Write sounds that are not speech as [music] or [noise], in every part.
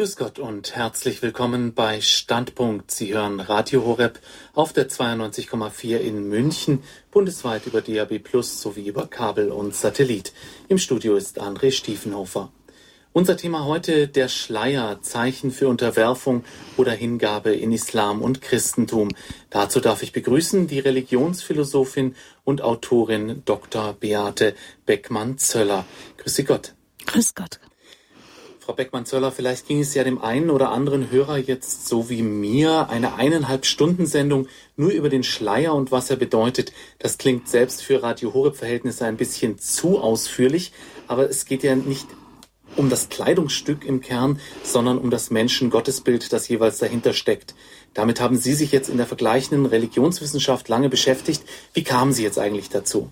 Grüß Gott und herzlich willkommen bei Standpunkt. Sie hören Radio Horeb auf der 92,4 in München, bundesweit über DAB Plus sowie über Kabel und Satellit. Im Studio ist André Stiefenhofer. Unser Thema heute der Schleier, Zeichen für Unterwerfung oder Hingabe in Islam und Christentum. Dazu darf ich begrüßen die Religionsphilosophin und Autorin Dr. Beate Beckmann-Zöller. Grüß Gott. Grüß Gott. Frau Beckmann-Zöller, vielleicht ging es ja dem einen oder anderen Hörer jetzt so wie mir, eine eineinhalb Stunden Sendung nur über den Schleier und was er bedeutet. Das klingt selbst für Radio Horeb-Verhältnisse ein bisschen zu ausführlich, aber es geht ja nicht um das Kleidungsstück im Kern, sondern um das Menschen-Gottesbild, das jeweils dahinter steckt. Damit haben Sie sich jetzt in der vergleichenden Religionswissenschaft lange beschäftigt. Wie kamen Sie jetzt eigentlich dazu?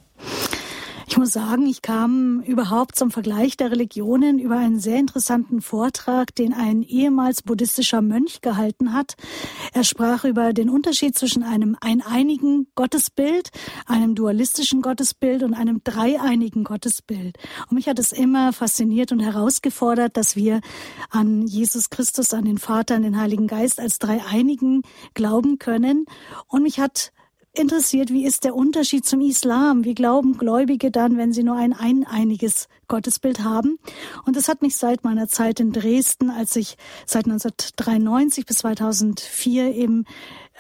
Ich muss sagen, ich kam überhaupt zum Vergleich der Religionen über einen sehr interessanten Vortrag, den ein ehemals buddhistischer Mönch gehalten hat. Er sprach über den Unterschied zwischen einem eineinigen Gottesbild, einem dualistischen Gottesbild und einem dreieinigen Gottesbild. Und mich hat es immer fasziniert und herausgefordert, dass wir an Jesus Christus, an den Vater, an den Heiligen Geist als dreieinigen glauben können. Und mich hat interessiert, wie ist der Unterschied zum Islam? Wie glauben Gläubige dann, wenn sie nur ein eineiniges Gottesbild haben? Und das hat mich seit meiner Zeit in Dresden, als ich seit 1993 bis 2004 eben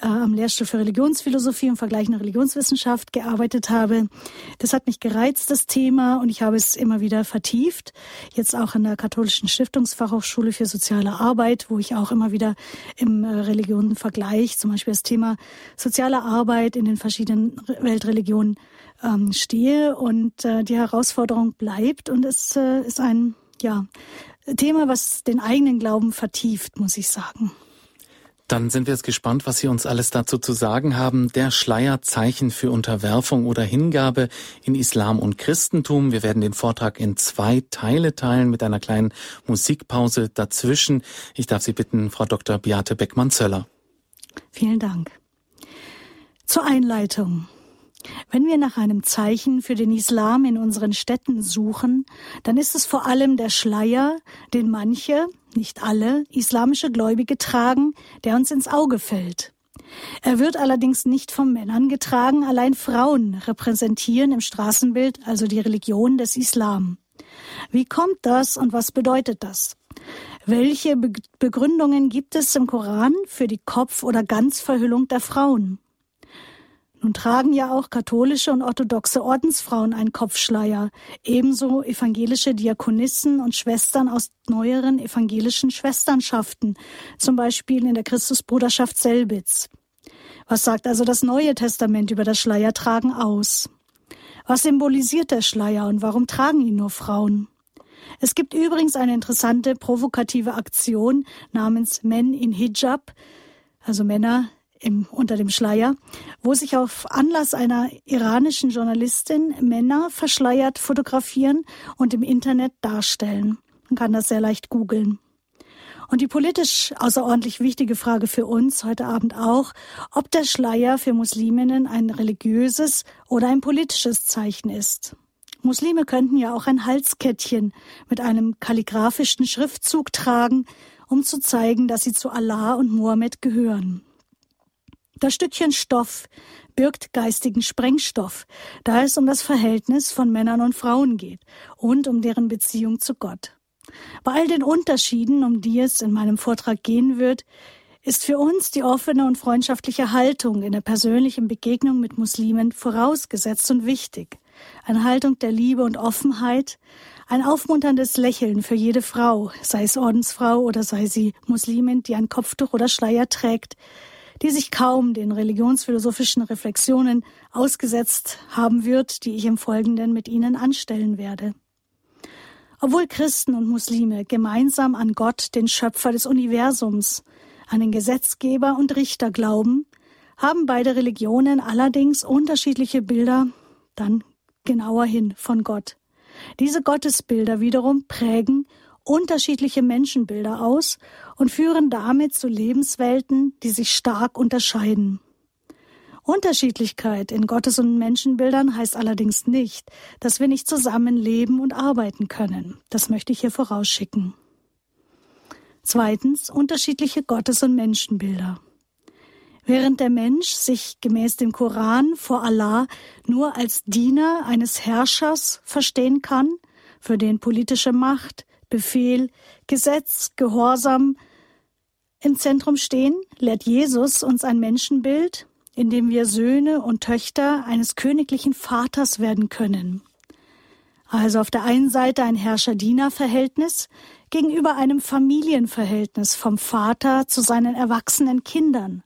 äh, am Lehrstuhl für Religionsphilosophie und vergleichende Religionswissenschaft gearbeitet habe. Das hat mich gereizt, das Thema, und ich habe es immer wieder vertieft. Jetzt auch in der Katholischen Stiftungsfachhochschule für soziale Arbeit, wo ich auch immer wieder im äh, Religionenvergleich, zum Beispiel das Thema soziale Arbeit in den verschiedenen Weltreligionen ähm, stehe. Und äh, die Herausforderung bleibt und es äh, ist ein ja, Thema, was den eigenen Glauben vertieft, muss ich sagen. Dann sind wir jetzt gespannt, was Sie uns alles dazu zu sagen haben. Der Schleier Zeichen für Unterwerfung oder Hingabe in Islam und Christentum. Wir werden den Vortrag in zwei Teile teilen mit einer kleinen Musikpause dazwischen. Ich darf Sie bitten, Frau Dr. Beate Beckmann-Zöller. Vielen Dank. Zur Einleitung. Wenn wir nach einem Zeichen für den Islam in unseren Städten suchen, dann ist es vor allem der Schleier, den manche, nicht alle, islamische Gläubige tragen, der uns ins Auge fällt. Er wird allerdings nicht von Männern getragen, allein Frauen repräsentieren im Straßenbild also die Religion des Islam. Wie kommt das und was bedeutet das? Welche Begründungen gibt es im Koran für die Kopf- oder Ganzverhüllung der Frauen? Nun tragen ja auch katholische und orthodoxe Ordensfrauen einen Kopfschleier, ebenso evangelische Diakonissen und Schwestern aus neueren evangelischen Schwesternschaften, zum Beispiel in der Christusbruderschaft Selbitz. Was sagt also das Neue Testament über das Schleiertragen aus? Was symbolisiert der Schleier und warum tragen ihn nur Frauen? Es gibt übrigens eine interessante provokative Aktion namens Men in Hijab, also Männer im, unter dem Schleier, wo sich auf Anlass einer iranischen Journalistin Männer verschleiert fotografieren und im Internet darstellen. Man kann das sehr leicht googeln. Und die politisch außerordentlich wichtige Frage für uns heute Abend auch, ob der Schleier für Musliminnen ein religiöses oder ein politisches Zeichen ist. Muslime könnten ja auch ein Halskettchen mit einem kalligraphischen Schriftzug tragen, um zu zeigen, dass sie zu Allah und Mohammed gehören. Das Stückchen Stoff birgt geistigen Sprengstoff, da es um das Verhältnis von Männern und Frauen geht und um deren Beziehung zu Gott. Bei all den Unterschieden, um die es in meinem Vortrag gehen wird, ist für uns die offene und freundschaftliche Haltung in der persönlichen Begegnung mit Muslimen vorausgesetzt und wichtig. Eine Haltung der Liebe und Offenheit, ein aufmunterndes Lächeln für jede Frau, sei es Ordensfrau oder sei sie Muslimin, die ein Kopftuch oder Schleier trägt, die sich kaum den religionsphilosophischen Reflexionen ausgesetzt haben wird, die ich im Folgenden mit Ihnen anstellen werde. Obwohl Christen und Muslime gemeinsam an Gott, den Schöpfer des Universums, an den Gesetzgeber und Richter glauben, haben beide Religionen allerdings unterschiedliche Bilder dann genauer hin von Gott. Diese Gottesbilder wiederum prägen unterschiedliche Menschenbilder aus und führen damit zu Lebenswelten, die sich stark unterscheiden. Unterschiedlichkeit in Gottes- und Menschenbildern heißt allerdings nicht, dass wir nicht zusammen leben und arbeiten können. Das möchte ich hier vorausschicken. Zweitens unterschiedliche Gottes- und Menschenbilder. Während der Mensch sich gemäß dem Koran vor Allah nur als Diener eines Herrschers verstehen kann, für den politische Macht, Befehl, Gesetz, Gehorsam im Zentrum stehen, lehrt Jesus uns ein Menschenbild, in dem wir Söhne und Töchter eines königlichen Vaters werden können. Also auf der einen Seite ein Herrscher-Diener-Verhältnis gegenüber einem Familienverhältnis vom Vater zu seinen erwachsenen Kindern,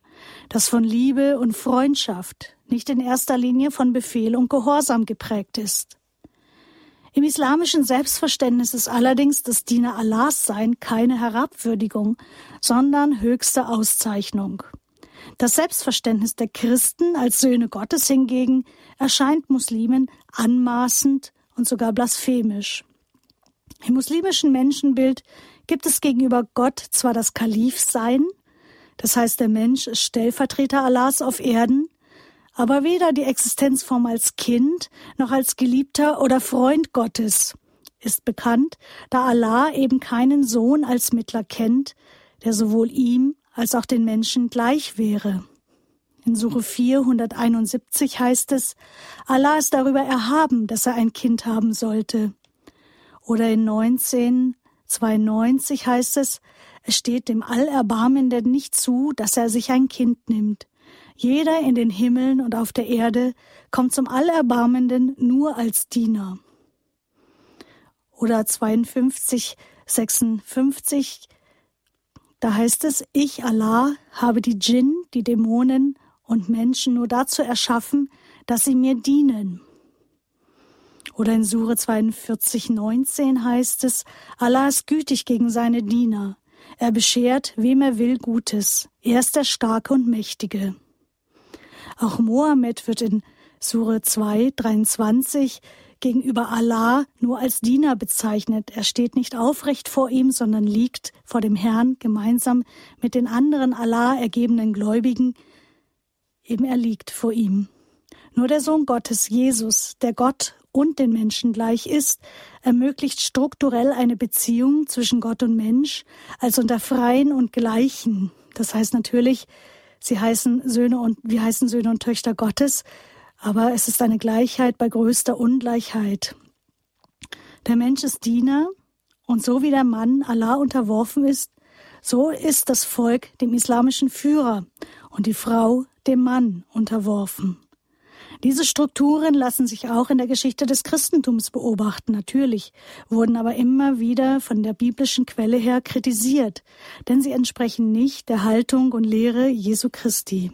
das von Liebe und Freundschaft, nicht in erster Linie von Befehl und Gehorsam geprägt ist. Im islamischen Selbstverständnis ist allerdings das Diener Allahs sein keine Herabwürdigung, sondern höchste Auszeichnung. Das Selbstverständnis der Christen als Söhne Gottes hingegen erscheint Muslimen anmaßend und sogar blasphemisch. Im muslimischen Menschenbild gibt es gegenüber Gott zwar das Kalifsein, das heißt der Mensch ist Stellvertreter Allahs auf Erden, aber weder die Existenzform als Kind noch als Geliebter oder Freund Gottes ist bekannt, da Allah eben keinen Sohn als Mittler kennt, der sowohl ihm als auch den Menschen gleich wäre. In Suche 471 heißt es, Allah ist darüber erhaben, dass er ein Kind haben sollte. Oder in 1992 heißt es, es steht dem Allerbarmenden nicht zu, dass er sich ein Kind nimmt. Jeder in den Himmeln und auf der Erde kommt zum Allerbarmenden nur als Diener. Oder 52, 56, da heißt es, ich, Allah, habe die Djinn, die Dämonen und Menschen nur dazu erschaffen, dass sie mir dienen. Oder in Sure 42, 19 heißt es, Allah ist gütig gegen seine Diener. Er beschert, wem er will, Gutes. Er ist der Starke und Mächtige. Auch Mohammed wird in Sure 2, 23 gegenüber Allah nur als Diener bezeichnet. Er steht nicht aufrecht vor ihm, sondern liegt vor dem Herrn gemeinsam mit den anderen Allah ergebenen Gläubigen. Eben er liegt vor ihm. Nur der Sohn Gottes, Jesus, der Gott und den Menschen gleich ist, ermöglicht strukturell eine Beziehung zwischen Gott und Mensch als unter Freien und Gleichen. Das heißt natürlich, Sie heißen Söhne und wir heißen Söhne und Töchter Gottes, aber es ist eine Gleichheit bei größter Ungleichheit. Der Mensch ist Diener und so wie der Mann Allah unterworfen ist, so ist das Volk dem islamischen Führer und die Frau dem Mann unterworfen. Diese Strukturen lassen sich auch in der Geschichte des Christentums beobachten, natürlich, wurden aber immer wieder von der biblischen Quelle her kritisiert, denn sie entsprechen nicht der Haltung und Lehre Jesu Christi.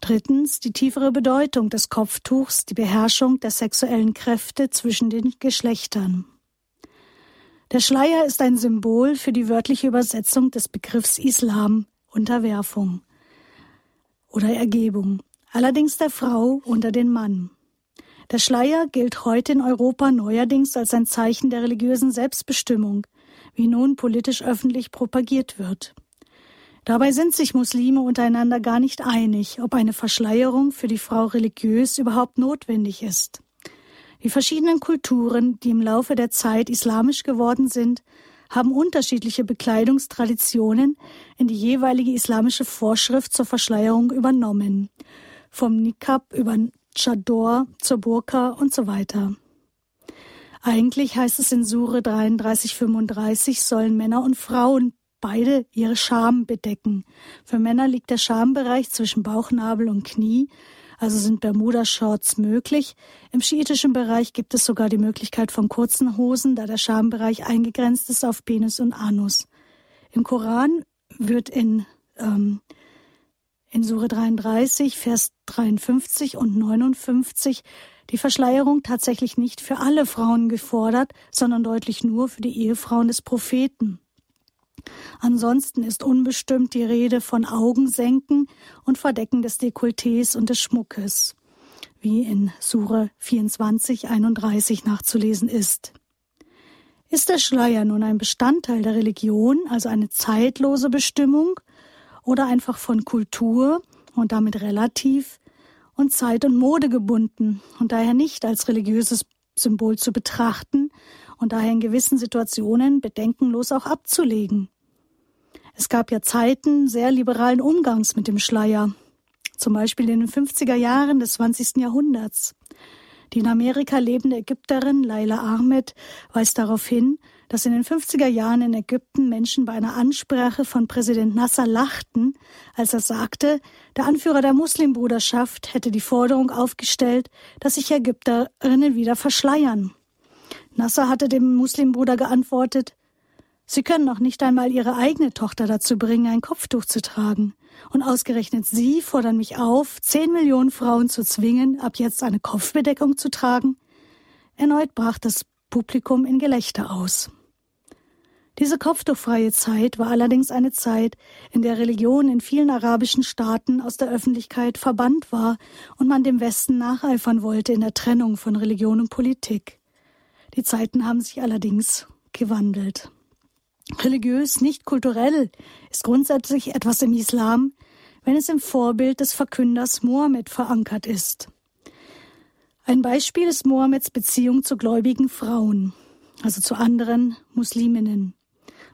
Drittens die tiefere Bedeutung des Kopftuchs, die Beherrschung der sexuellen Kräfte zwischen den Geschlechtern. Der Schleier ist ein Symbol für die wörtliche Übersetzung des Begriffs Islam, Unterwerfung oder Ergebung allerdings der Frau unter den Mann. Der Schleier gilt heute in Europa neuerdings als ein Zeichen der religiösen Selbstbestimmung, wie nun politisch öffentlich propagiert wird. Dabei sind sich Muslime untereinander gar nicht einig, ob eine Verschleierung für die Frau religiös überhaupt notwendig ist. Die verschiedenen Kulturen, die im Laufe der Zeit islamisch geworden sind, haben unterschiedliche Bekleidungstraditionen in die jeweilige islamische Vorschrift zur Verschleierung übernommen vom Nikab über Chador zur Burka und so weiter. Eigentlich heißt es in Sure 33, 35, sollen Männer und Frauen beide ihre Scham bedecken. Für Männer liegt der Schambereich zwischen Bauchnabel und Knie, also sind Bermuda-Shorts möglich. Im schiitischen Bereich gibt es sogar die Möglichkeit von kurzen Hosen, da der Schambereich eingegrenzt ist auf Penis und Anus. Im Koran wird in ähm, in Sure 33, Vers 53 und 59 die Verschleierung tatsächlich nicht für alle Frauen gefordert, sondern deutlich nur für die Ehefrauen des Propheten. Ansonsten ist unbestimmt die Rede von Augensenken und Verdecken des Dekolletés und des Schmuckes, wie in Sure 24, 31 nachzulesen ist. Ist der Schleier nun ein Bestandteil der Religion, also eine zeitlose Bestimmung, oder einfach von Kultur und damit relativ und Zeit und Mode gebunden und daher nicht als religiöses Symbol zu betrachten und daher in gewissen Situationen bedenkenlos auch abzulegen. Es gab ja Zeiten sehr liberalen Umgangs mit dem Schleier, zum Beispiel in den 50er Jahren des 20. Jahrhunderts. Die in Amerika lebende Ägypterin Laila Ahmed weist darauf hin, dass in den 50er Jahren in Ägypten Menschen bei einer Ansprache von Präsident Nasser lachten, als er sagte, der Anführer der Muslimbruderschaft hätte die Forderung aufgestellt, dass sich Ägypterinnen wieder verschleiern. Nasser hatte dem Muslimbruder geantwortet, Sie können noch nicht einmal Ihre eigene Tochter dazu bringen, ein Kopftuch zu tragen. Und ausgerechnet Sie fordern mich auf, zehn Millionen Frauen zu zwingen, ab jetzt eine Kopfbedeckung zu tragen? Erneut brach das Publikum in Gelächter aus. Diese kopftuchfreie Zeit war allerdings eine Zeit, in der Religion in vielen arabischen Staaten aus der Öffentlichkeit verbannt war und man dem Westen nacheifern wollte in der Trennung von Religion und Politik. Die Zeiten haben sich allerdings gewandelt. Religiös, nicht kulturell, ist grundsätzlich etwas im Islam, wenn es im Vorbild des Verkünders Mohammed verankert ist. Ein Beispiel ist Mohammeds Beziehung zu gläubigen Frauen, also zu anderen Musliminnen.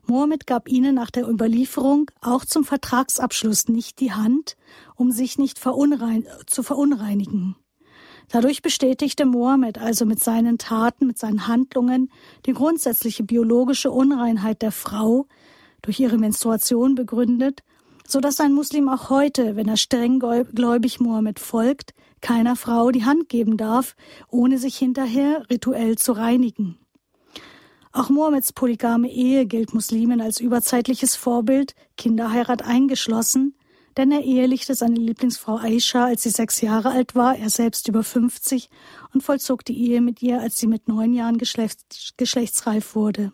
Mohammed gab ihnen nach der Überlieferung auch zum Vertragsabschluss nicht die Hand, um sich nicht verunrein zu verunreinigen. Dadurch bestätigte Mohammed also mit seinen Taten, mit seinen Handlungen die grundsätzliche biologische Unreinheit der Frau, durch ihre Menstruation begründet, so dass ein Muslim auch heute, wenn er streng gläubig Mohammed folgt, keiner Frau die Hand geben darf, ohne sich hinterher rituell zu reinigen. Auch Mohammeds polygame Ehe gilt Muslimen als überzeitliches Vorbild, Kinderheirat eingeschlossen, denn er ehelichte seine Lieblingsfrau Aisha, als sie sechs Jahre alt war, er selbst über 50, und vollzog die Ehe mit ihr, als sie mit neun Jahren geschlechts geschlechtsreif wurde.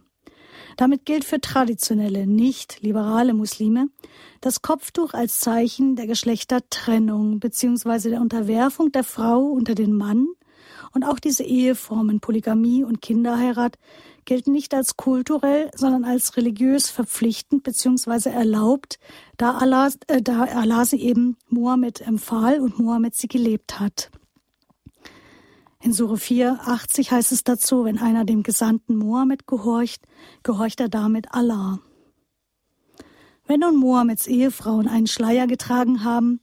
Damit gilt für traditionelle, nicht liberale Muslime das Kopftuch als Zeichen der Geschlechtertrennung bzw. der Unterwerfung der Frau unter den Mann und auch diese Eheformen Polygamie und Kinderheirat gelten nicht als kulturell, sondern als religiös verpflichtend bzw. erlaubt, da Allah, äh, da Allah sie eben Mohammed empfahl und Mohammed sie gelebt hat. In Sure 4,80 heißt es dazu, wenn einer dem Gesandten Mohammed gehorcht, gehorcht er damit Allah. Wenn nun Mohammeds Ehefrauen einen Schleier getragen haben,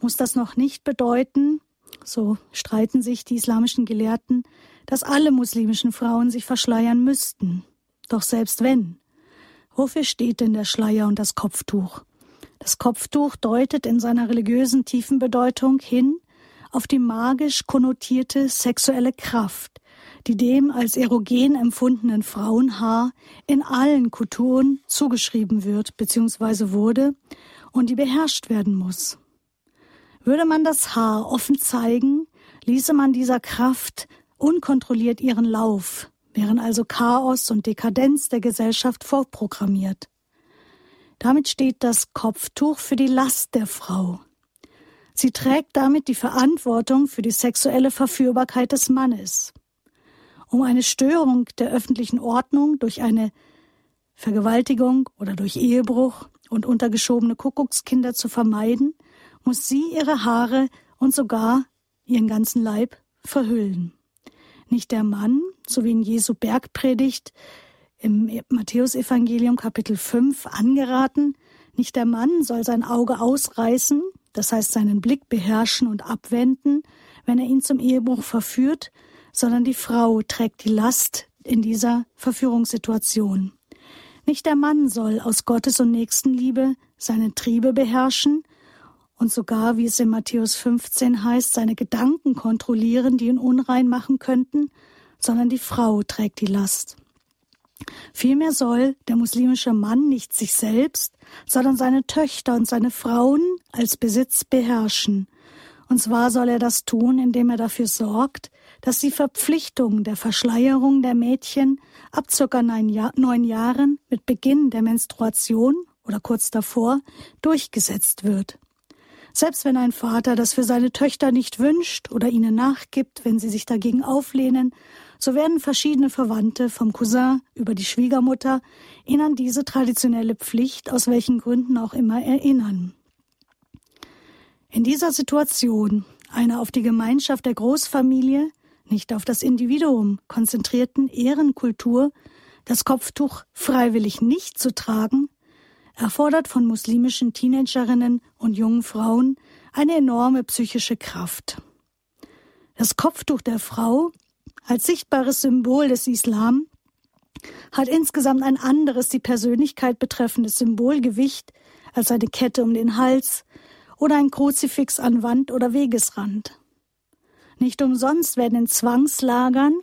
muss das noch nicht bedeuten, so streiten sich die islamischen Gelehrten, dass alle muslimischen Frauen sich verschleiern müssten. Doch selbst wenn. Wofür steht denn der Schleier und das Kopftuch? Das Kopftuch deutet in seiner religiösen tiefen Bedeutung hin auf die magisch konnotierte sexuelle Kraft, die dem als erogen empfundenen Frauenhaar in allen Kulturen zugeschrieben wird bzw. wurde und die beherrscht werden muss. Würde man das Haar offen zeigen, ließe man dieser Kraft unkontrolliert ihren Lauf, wären also Chaos und Dekadenz der Gesellschaft vorprogrammiert. Damit steht das Kopftuch für die Last der Frau. Sie trägt damit die Verantwortung für die sexuelle Verführbarkeit des Mannes. Um eine Störung der öffentlichen Ordnung durch eine Vergewaltigung oder durch Ehebruch und untergeschobene Kuckuckskinder zu vermeiden, muss sie ihre Haare und sogar ihren ganzen Leib verhüllen. Nicht der Mann, so wie in Jesu Bergpredigt im Matthäusevangelium Kapitel 5 angeraten, nicht der Mann soll sein Auge ausreißen, das heißt seinen Blick beherrschen und abwenden, wenn er ihn zum Ehebruch verführt, sondern die Frau trägt die Last in dieser Verführungssituation. Nicht der Mann soll aus Gottes und Nächstenliebe seine Triebe beherrschen und sogar, wie es in Matthäus 15 heißt, seine Gedanken kontrollieren, die ihn unrein machen könnten, sondern die Frau trägt die Last. Vielmehr soll der muslimische Mann nicht sich selbst, sondern seine Töchter und seine Frauen als Besitz beherrschen. Und zwar soll er das tun, indem er dafür sorgt, dass die Verpflichtung der Verschleierung der Mädchen ab circa neun, Jahren mit Beginn der Menstruation oder kurz davor durchgesetzt wird. Selbst wenn ein Vater das für seine Töchter nicht wünscht oder ihnen nachgibt, wenn sie sich dagegen auflehnen, so werden verschiedene Verwandte vom Cousin über die Schwiegermutter ihn an diese traditionelle Pflicht aus welchen Gründen auch immer erinnern. In dieser Situation, einer auf die Gemeinschaft der Großfamilie, nicht auf das Individuum konzentrierten Ehrenkultur das Kopftuch freiwillig nicht zu tragen, erfordert von muslimischen Teenagerinnen und jungen Frauen eine enorme psychische Kraft. Das Kopftuch der Frau als sichtbares Symbol des Islam hat insgesamt ein anderes die Persönlichkeit betreffendes Symbolgewicht als eine Kette um den Hals oder ein Kruzifix an Wand oder Wegesrand. Nicht umsonst werden in Zwangslagern,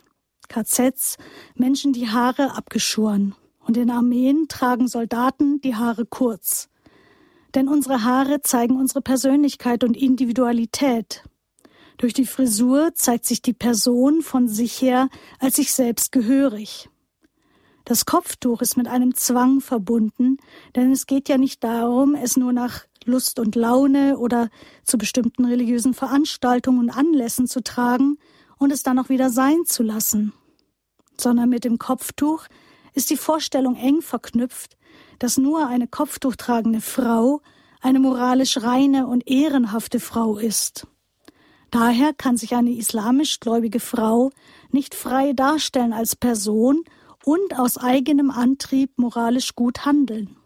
KZs, Menschen die Haare abgeschoren und in Armeen tragen Soldaten die Haare kurz. Denn unsere Haare zeigen unsere Persönlichkeit und Individualität. Durch die Frisur zeigt sich die Person von sich her als sich selbst gehörig. Das Kopftuch ist mit einem Zwang verbunden, denn es geht ja nicht darum, es nur nach Lust und Laune oder zu bestimmten religiösen Veranstaltungen und Anlässen zu tragen und es dann auch wieder sein zu lassen, sondern mit dem Kopftuch ist die Vorstellung eng verknüpft, dass nur eine kopftuchtragende Frau eine moralisch reine und ehrenhafte Frau ist. Daher kann sich eine islamisch gläubige Frau nicht frei darstellen als Person und aus eigenem Antrieb moralisch gut handeln.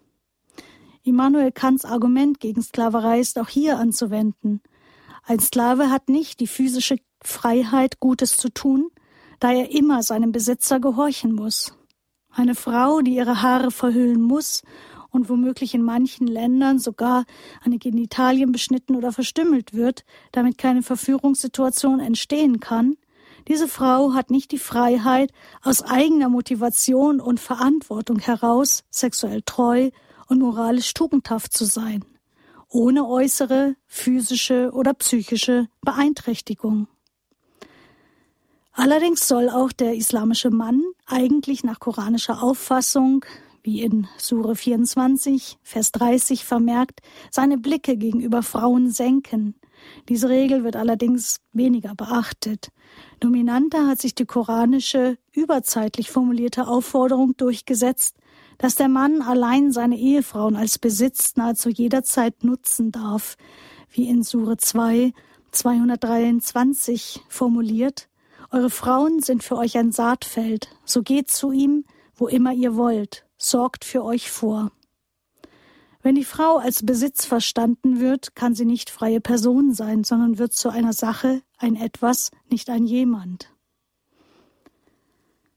Immanuel Kants Argument gegen Sklaverei ist auch hier anzuwenden. Ein Sklave hat nicht die physische Freiheit, Gutes zu tun, da er immer seinem Besitzer gehorchen muss. Eine Frau, die ihre Haare verhüllen muss und womöglich in manchen Ländern sogar an den Genitalien beschnitten oder verstümmelt wird, damit keine Verführungssituation entstehen kann, diese Frau hat nicht die Freiheit, aus eigener Motivation und Verantwortung heraus sexuell treu und moralisch tugendhaft zu sein, ohne äußere physische oder psychische Beeinträchtigung. Allerdings soll auch der islamische Mann eigentlich nach koranischer Auffassung, wie in Sure 24, Vers 30 vermerkt, seine Blicke gegenüber Frauen senken. Diese Regel wird allerdings weniger beachtet. Dominanter hat sich die koranische, überzeitlich formulierte Aufforderung durchgesetzt, dass der Mann allein seine Ehefrauen als Besitz nahezu jederzeit nutzen darf, wie in Sure 2, 223 formuliert. Eure Frauen sind für euch ein Saatfeld, so geht zu ihm, wo immer ihr wollt, sorgt für euch vor. Wenn die Frau als Besitz verstanden wird, kann sie nicht freie Person sein, sondern wird zu einer Sache, ein Etwas, nicht ein Jemand.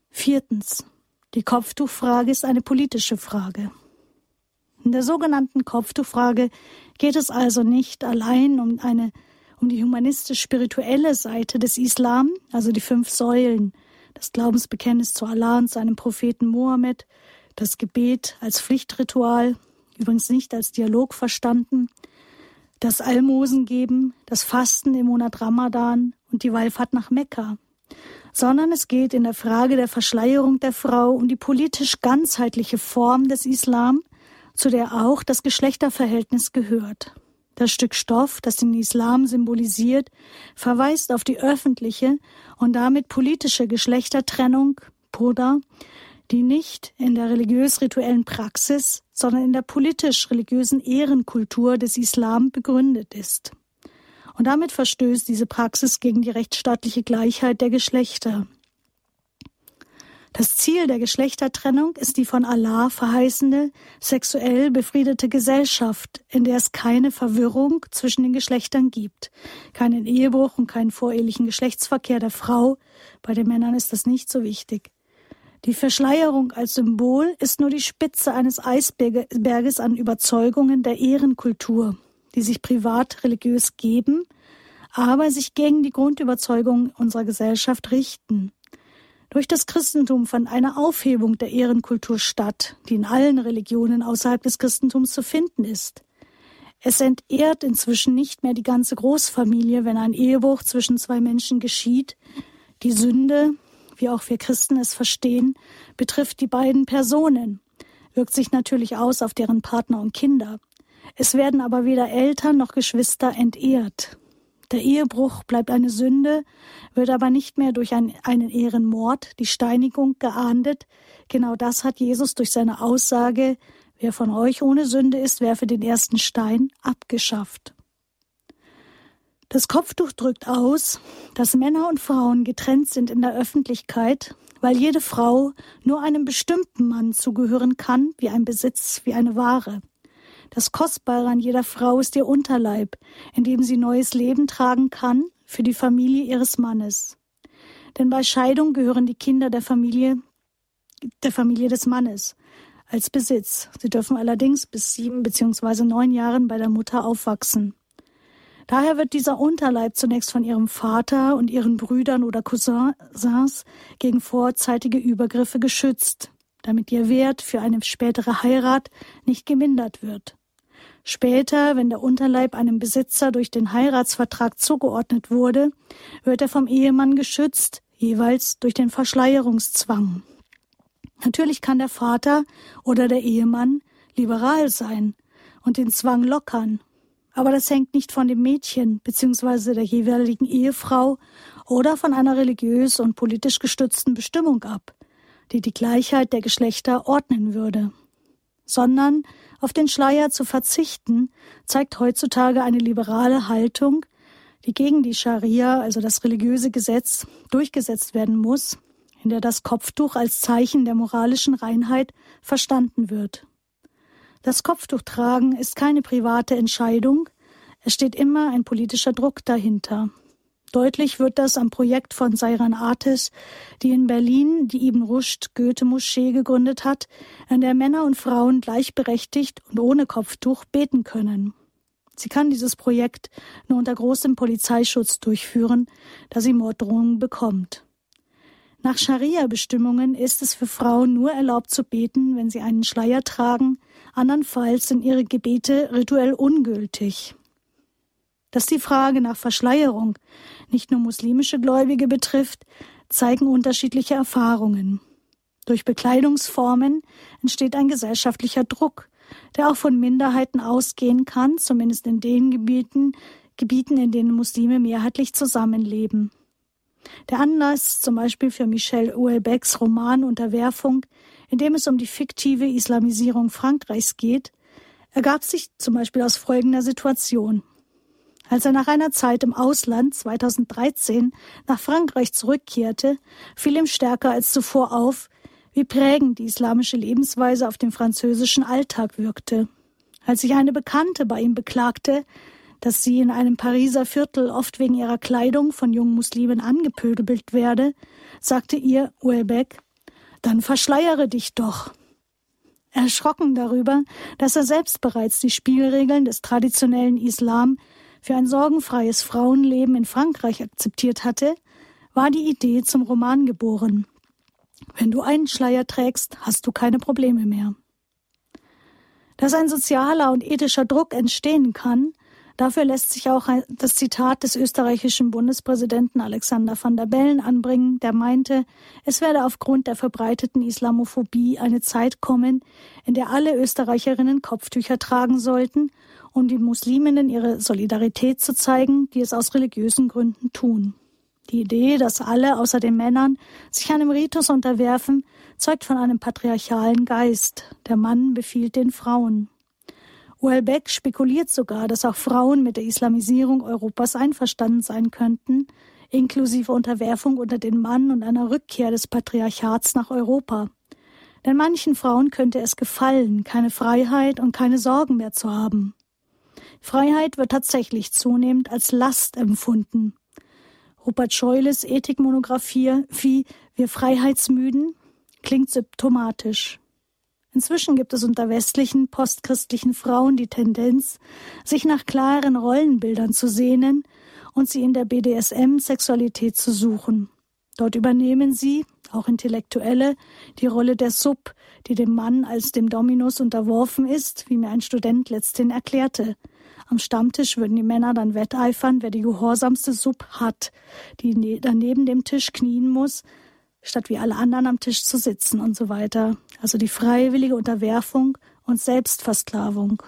Viertens. Die Kopftuchfrage ist eine politische Frage. In der sogenannten Kopftuchfrage geht es also nicht allein um eine um die humanistisch-spirituelle Seite des Islam, also die fünf Säulen, das Glaubensbekenntnis zu Allah und seinem Propheten Mohammed, das Gebet als Pflichtritual, übrigens nicht als Dialog verstanden, das Almosen geben, das Fasten im Monat Ramadan und die Wallfahrt nach Mekka, sondern es geht in der Frage der Verschleierung der Frau um die politisch ganzheitliche Form des Islam, zu der auch das Geschlechterverhältnis gehört. Das Stück Stoff, das den Islam symbolisiert, verweist auf die öffentliche und damit politische Geschlechtertrennung, Poda, die nicht in der religiös-rituellen Praxis, sondern in der politisch-religiösen Ehrenkultur des Islam begründet ist. Und damit verstößt diese Praxis gegen die rechtsstaatliche Gleichheit der Geschlechter. Das Ziel der Geschlechtertrennung ist die von Allah verheißende, sexuell befriedete Gesellschaft, in der es keine Verwirrung zwischen den Geschlechtern gibt, keinen Ehebruch und keinen vorehelichen Geschlechtsverkehr der Frau. Bei den Männern ist das nicht so wichtig. Die Verschleierung als Symbol ist nur die Spitze eines Eisberges an Überzeugungen der Ehrenkultur, die sich privat religiös geben, aber sich gegen die Grundüberzeugungen unserer Gesellschaft richten. Durch das Christentum fand eine Aufhebung der Ehrenkultur statt, die in allen Religionen außerhalb des Christentums zu finden ist. Es entehrt inzwischen nicht mehr die ganze Großfamilie, wenn ein Ehebruch zwischen zwei Menschen geschieht. Die Sünde, wie auch wir Christen es verstehen, betrifft die beiden Personen, wirkt sich natürlich aus auf deren Partner und Kinder. Es werden aber weder Eltern noch Geschwister entehrt. Der Ehebruch bleibt eine Sünde, wird aber nicht mehr durch ein, einen Ehrenmord, die Steinigung, geahndet. Genau das hat Jesus durch seine Aussage, wer von euch ohne Sünde ist, werfe den ersten Stein, abgeschafft. Das Kopftuch drückt aus, dass Männer und Frauen getrennt sind in der Öffentlichkeit, weil jede Frau nur einem bestimmten Mann zugehören kann, wie ein Besitz, wie eine Ware. Das Kostbare an jeder Frau ist ihr Unterleib, in dem sie neues Leben tragen kann für die Familie ihres Mannes. Denn bei Scheidung gehören die Kinder der Familie, der Familie des Mannes als Besitz. Sie dürfen allerdings bis sieben bzw. neun Jahren bei der Mutter aufwachsen. Daher wird dieser Unterleib zunächst von ihrem Vater und ihren Brüdern oder Cousins gegen vorzeitige Übergriffe geschützt, damit ihr Wert für eine spätere Heirat nicht gemindert wird. Später, wenn der Unterleib einem Besitzer durch den Heiratsvertrag zugeordnet wurde, wird er vom Ehemann geschützt, jeweils durch den Verschleierungszwang. Natürlich kann der Vater oder der Ehemann liberal sein und den Zwang lockern, aber das hängt nicht von dem Mädchen bzw. der jeweiligen Ehefrau oder von einer religiös und politisch gestützten Bestimmung ab, die die Gleichheit der Geschlechter ordnen würde sondern auf den Schleier zu verzichten, zeigt heutzutage eine liberale Haltung, die gegen die Scharia, also das religiöse Gesetz, durchgesetzt werden muss, in der das Kopftuch als Zeichen der moralischen Reinheit verstanden wird. Das Kopftuchtragen ist keine private Entscheidung, es steht immer ein politischer Druck dahinter. Deutlich wird das am Projekt von Seiran Artis, die in Berlin die Ibn Rushd Goethe-Moschee gegründet hat, in der Männer und Frauen gleichberechtigt und ohne Kopftuch beten können. Sie kann dieses Projekt nur unter großem Polizeischutz durchführen, da sie Morddrohungen bekommt. Nach Scharia-Bestimmungen ist es für Frauen nur erlaubt zu beten, wenn sie einen Schleier tragen, andernfalls sind ihre Gebete rituell ungültig. Dass die Frage nach Verschleierung nicht nur muslimische Gläubige betrifft, zeigen unterschiedliche Erfahrungen. Durch Bekleidungsformen entsteht ein gesellschaftlicher Druck, der auch von Minderheiten ausgehen kann, zumindest in den Gebieten, Gebieten, in denen Muslime mehrheitlich zusammenleben. Der Anlass zum Beispiel für Michel Houellebecqs Roman Unterwerfung, in dem es um die fiktive Islamisierung Frankreichs geht, ergab sich zum Beispiel aus folgender Situation. Als er nach einer Zeit im Ausland 2013 nach Frankreich zurückkehrte, fiel ihm stärker als zuvor auf, wie prägend die islamische Lebensweise auf den französischen Alltag wirkte. Als sich eine Bekannte bei ihm beklagte, dass sie in einem Pariser Viertel oft wegen ihrer Kleidung von jungen Muslimen angepöbelt werde, sagte ihr Uelbeck, dann verschleiere dich doch. Erschrocken darüber, dass er selbst bereits die Spielregeln des traditionellen Islam für ein sorgenfreies Frauenleben in Frankreich akzeptiert hatte, war die Idee zum Roman geboren. Wenn du einen Schleier trägst, hast du keine Probleme mehr. Dass ein sozialer und ethischer Druck entstehen kann, dafür lässt sich auch das Zitat des österreichischen Bundespräsidenten Alexander van der Bellen anbringen, der meinte, es werde aufgrund der verbreiteten Islamophobie eine Zeit kommen, in der alle Österreicherinnen Kopftücher tragen sollten um den Musliminnen ihre Solidarität zu zeigen, die es aus religiösen Gründen tun. Die Idee, dass alle außer den Männern sich einem Ritus unterwerfen, zeugt von einem patriarchalen Geist. Der Mann befiehlt den Frauen. Uelbeck spekuliert sogar, dass auch Frauen mit der Islamisierung Europas einverstanden sein könnten, inklusive Unterwerfung unter den Mann und einer Rückkehr des Patriarchats nach Europa. Denn manchen Frauen könnte es gefallen, keine Freiheit und keine Sorgen mehr zu haben. Freiheit wird tatsächlich zunehmend als Last empfunden. Rupert Scheules Ethikmonographie wie Wir Freiheitsmüden klingt symptomatisch. Inzwischen gibt es unter westlichen postchristlichen Frauen die Tendenz, sich nach klaren Rollenbildern zu sehnen und sie in der BDSM-Sexualität zu suchen. Dort übernehmen sie, auch Intellektuelle, die Rolle der Sub, die dem Mann als dem Dominus unterworfen ist, wie mir ein Student letzthin erklärte. Am Stammtisch würden die Männer dann wetteifern, wer die gehorsamste Sub hat, die dann neben dem Tisch knien muss, statt wie alle anderen am Tisch zu sitzen und so weiter. Also die freiwillige Unterwerfung und Selbstversklavung.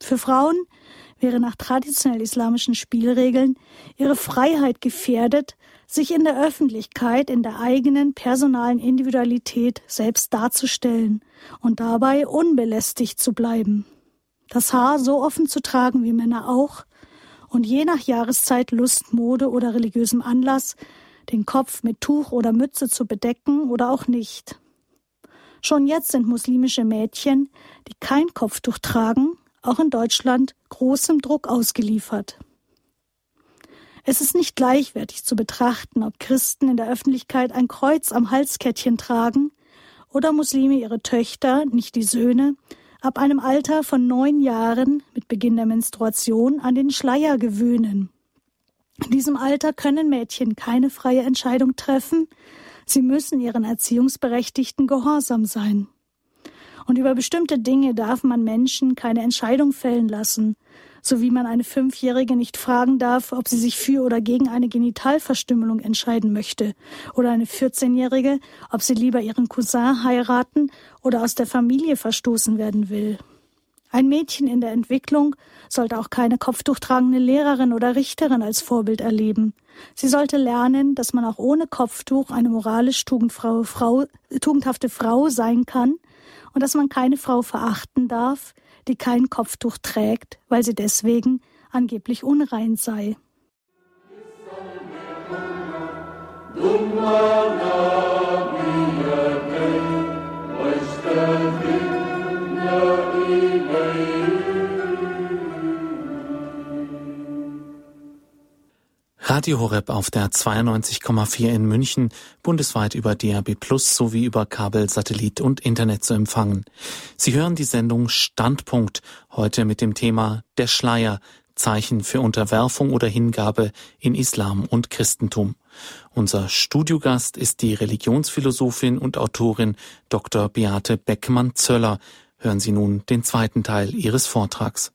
Für Frauen wäre nach traditionell islamischen Spielregeln ihre Freiheit gefährdet, sich in der Öffentlichkeit in der eigenen personalen Individualität selbst darzustellen und dabei unbelästigt zu bleiben das Haar so offen zu tragen wie Männer auch und je nach Jahreszeit, Lust, Mode oder religiösem Anlass den Kopf mit Tuch oder Mütze zu bedecken oder auch nicht. Schon jetzt sind muslimische Mädchen, die kein Kopftuch tragen, auch in Deutschland großem Druck ausgeliefert. Es ist nicht gleichwertig zu betrachten, ob Christen in der Öffentlichkeit ein Kreuz am Halskettchen tragen oder Muslime ihre Töchter, nicht die Söhne, ab einem Alter von neun Jahren mit Beginn der Menstruation an den Schleier gewöhnen. In diesem Alter können Mädchen keine freie Entscheidung treffen, sie müssen ihren Erziehungsberechtigten gehorsam sein. Und über bestimmte Dinge darf man Menschen keine Entscheidung fällen lassen, so wie man eine Fünfjährige nicht fragen darf, ob sie sich für oder gegen eine Genitalverstümmelung entscheiden möchte, oder eine 14-Jährige, ob sie lieber ihren Cousin heiraten oder aus der Familie verstoßen werden will. Ein Mädchen in der Entwicklung sollte auch keine kopftuchtragende Lehrerin oder Richterin als Vorbild erleben. Sie sollte lernen, dass man auch ohne Kopftuch eine moralisch tugendfrau, Frau, tugendhafte Frau sein kann und dass man keine Frau verachten darf, die kein Kopftuch trägt, weil sie deswegen angeblich unrein sei. Radio Horeb auf der 92,4 in München, bundesweit über DAB Plus sowie über Kabel, Satellit und Internet zu empfangen. Sie hören die Sendung Standpunkt, heute mit dem Thema Der Schleier, Zeichen für Unterwerfung oder Hingabe in Islam und Christentum. Unser Studiogast ist die Religionsphilosophin und Autorin Dr. Beate Beckmann-Zöller. Hören Sie nun den zweiten Teil ihres Vortrags.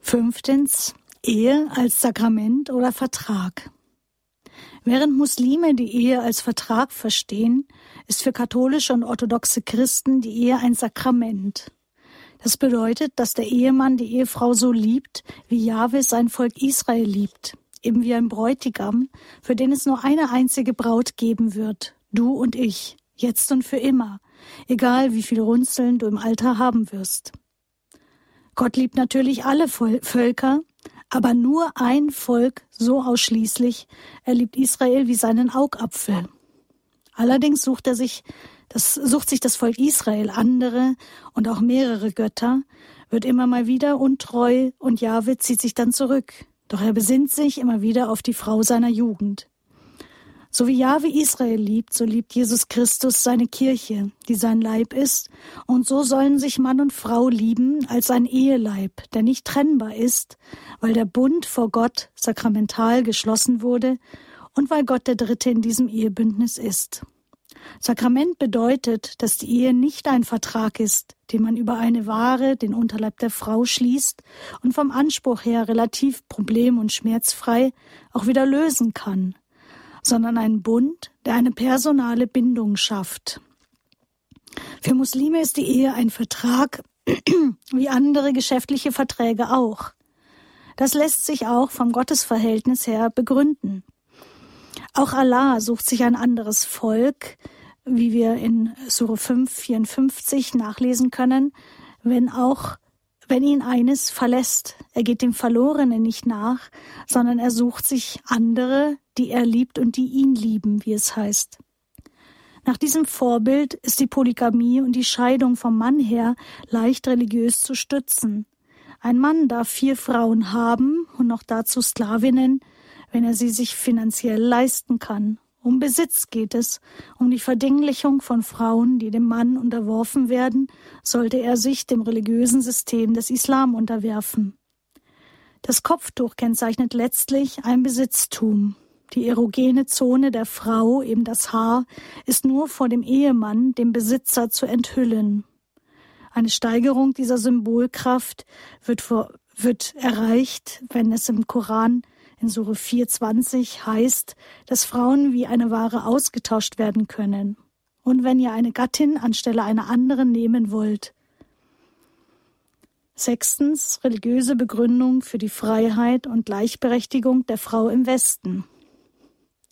Fünftens Ehe als Sakrament oder Vertrag. Während Muslime die Ehe als Vertrag verstehen, ist für katholische und orthodoxe Christen die Ehe ein Sakrament. Das bedeutet, dass der Ehemann die Ehefrau so liebt, wie Jahwe sein Volk Israel liebt, eben wie ein Bräutigam, für den es nur eine einzige Braut geben wird, du und ich, jetzt und für immer, egal wie viel Runzeln du im Alter haben wirst. Gott liebt natürlich alle Völker, aber nur ein Volk so ausschließlich. Er liebt Israel wie seinen Augapfel. Allerdings sucht er sich, das, sucht sich das Volk Israel andere und auch mehrere Götter, wird immer mal wieder untreu und Jahwe zieht sich dann zurück. Doch er besinnt sich immer wieder auf die Frau seiner Jugend. So wie Jahwe Israel liebt, so liebt Jesus Christus seine Kirche, die sein Leib ist, und so sollen sich Mann und Frau lieben als ein Eheleib, der nicht trennbar ist, weil der Bund vor Gott sakramental geschlossen wurde und weil Gott der Dritte in diesem Ehebündnis ist. Sakrament bedeutet, dass die Ehe nicht ein Vertrag ist, den man über eine Ware, den Unterleib der Frau schließt und vom Anspruch her relativ problem- und schmerzfrei auch wieder lösen kann, sondern ein Bund, der eine personale Bindung schafft. Für Muslime ist die Ehe ein Vertrag [clears throat] wie andere geschäftliche Verträge auch. Das lässt sich auch vom Gottesverhältnis her begründen. Auch Allah sucht sich ein anderes Volk, wie wir in Sure 5, 54 nachlesen können, wenn auch wenn ihn eines verlässt. Er geht dem Verlorenen nicht nach, sondern er sucht sich andere, die er liebt und die ihn lieben, wie es heißt. Nach diesem Vorbild ist die Polygamie und die Scheidung vom Mann her leicht religiös zu stützen. Ein Mann darf vier Frauen haben und noch dazu Sklavinnen, wenn er sie sich finanziell leisten kann. Um Besitz geht es, um die Verdinglichung von Frauen, die dem Mann unterworfen werden, sollte er sich dem religiösen System des Islam unterwerfen. Das Kopftuch kennzeichnet letztlich ein Besitztum. Die erogene Zone der Frau, eben das Haar, ist nur vor dem Ehemann, dem Besitzer, zu enthüllen. Eine Steigerung dieser Symbolkraft wird, vor, wird erreicht, wenn es im Koran in Sure 420 heißt, dass Frauen wie eine Ware ausgetauscht werden können. Und wenn ihr eine Gattin anstelle einer anderen nehmen wollt. Sechstens religiöse Begründung für die Freiheit und Gleichberechtigung der Frau im Westen.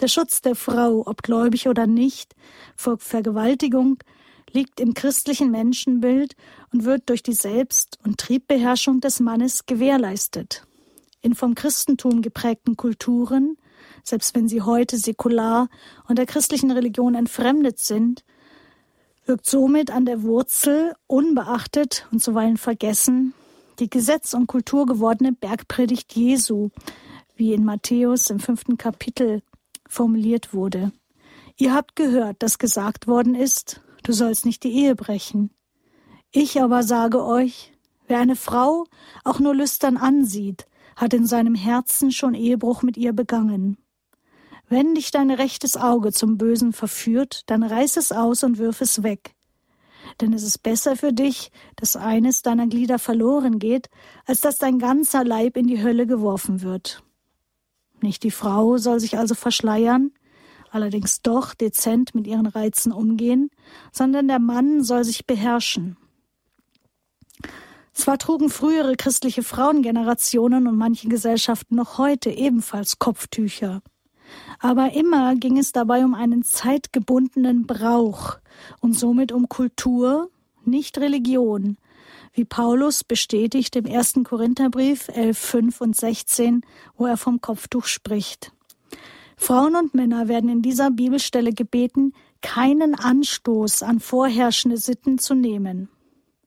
Der Schutz der Frau, ob gläubig oder nicht, vor Vergewaltigung liegt im christlichen Menschenbild und wird durch die Selbst- und Triebbeherrschung des Mannes gewährleistet. In vom Christentum geprägten Kulturen, selbst wenn sie heute säkular und der christlichen Religion entfremdet sind, wirkt somit an der Wurzel unbeachtet und zuweilen vergessen die Gesetz- und Kultur gewordene Bergpredigt Jesu, wie in Matthäus im fünften Kapitel formuliert wurde. Ihr habt gehört, dass gesagt worden ist, du sollst nicht die Ehe brechen. Ich aber sage euch, wer eine Frau auch nur lüstern ansieht, hat in seinem Herzen schon Ehebruch mit ihr begangen. Wenn dich dein rechtes Auge zum Bösen verführt, dann reiß es aus und wirf es weg. Denn es ist besser für dich, dass eines deiner Glieder verloren geht, als dass dein ganzer Leib in die Hölle geworfen wird. Nicht die Frau soll sich also verschleiern, allerdings doch dezent mit ihren Reizen umgehen, sondern der Mann soll sich beherrschen. Zwar trugen frühere christliche Frauengenerationen und manche Gesellschaften noch heute ebenfalls Kopftücher, aber immer ging es dabei um einen zeitgebundenen Brauch und somit um Kultur, nicht Religion, wie Paulus bestätigt im ersten Korintherbrief 11, 5 und 16, wo er vom Kopftuch spricht. Frauen und Männer werden in dieser Bibelstelle gebeten, keinen Anstoß an vorherrschende Sitten zu nehmen.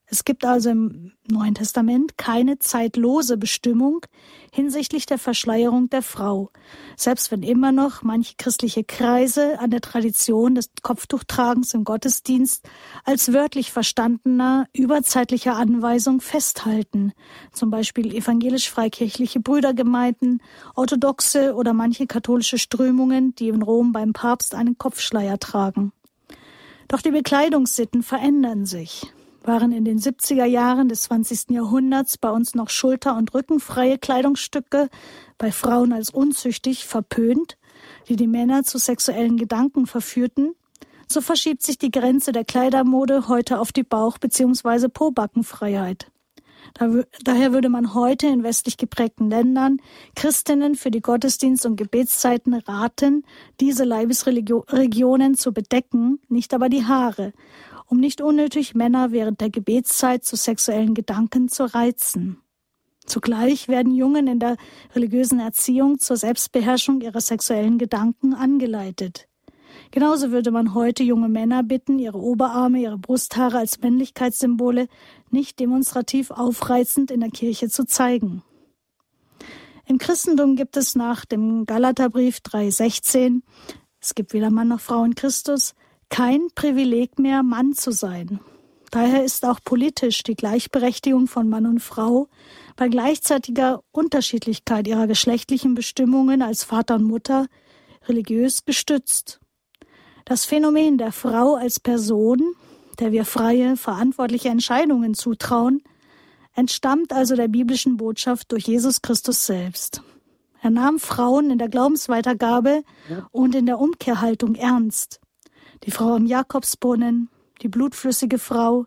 Es gibt also im Neuen Testament keine zeitlose Bestimmung hinsichtlich der Verschleierung der Frau, selbst wenn immer noch manche christliche Kreise an der Tradition des Kopftuchtragens im Gottesdienst als wörtlich verstandener, überzeitlicher Anweisung festhalten, zum Beispiel evangelisch-freikirchliche Brüdergemeinden, orthodoxe oder manche katholische Strömungen, die in Rom beim Papst einen Kopfschleier tragen. Doch die Bekleidungssitten verändern sich waren in den 70er Jahren des 20. Jahrhunderts bei uns noch schulter- und rückenfreie Kleidungsstücke, bei Frauen als unzüchtig, verpönt, die die Männer zu sexuellen Gedanken verführten, so verschiebt sich die Grenze der Kleidermode heute auf die Bauch- bzw. Pobackenfreiheit. Daher würde man heute in westlich geprägten Ländern Christinnen für die Gottesdienst- und Gebetszeiten raten, diese Leibesregionen zu bedecken, nicht aber die Haare, um nicht unnötig Männer während der Gebetszeit zu sexuellen Gedanken zu reizen. Zugleich werden Jungen in der religiösen Erziehung zur Selbstbeherrschung ihrer sexuellen Gedanken angeleitet. Genauso würde man heute junge Männer bitten, ihre Oberarme, ihre Brusthaare als Männlichkeitssymbole nicht demonstrativ aufreizend in der Kirche zu zeigen. Im Christentum gibt es nach dem Galaterbrief 3,16 es gibt weder Mann noch Frau in Christus, kein Privileg mehr, Mann zu sein. Daher ist auch politisch die Gleichberechtigung von Mann und Frau bei gleichzeitiger Unterschiedlichkeit ihrer geschlechtlichen Bestimmungen als Vater und Mutter religiös gestützt. Das Phänomen der Frau als Person, der wir freie, verantwortliche Entscheidungen zutrauen, entstammt also der biblischen Botschaft durch Jesus Christus selbst. Er nahm Frauen in der Glaubensweitergabe und in der Umkehrhaltung ernst die Frau am Jakobsbrunnen, die blutflüssige Frau.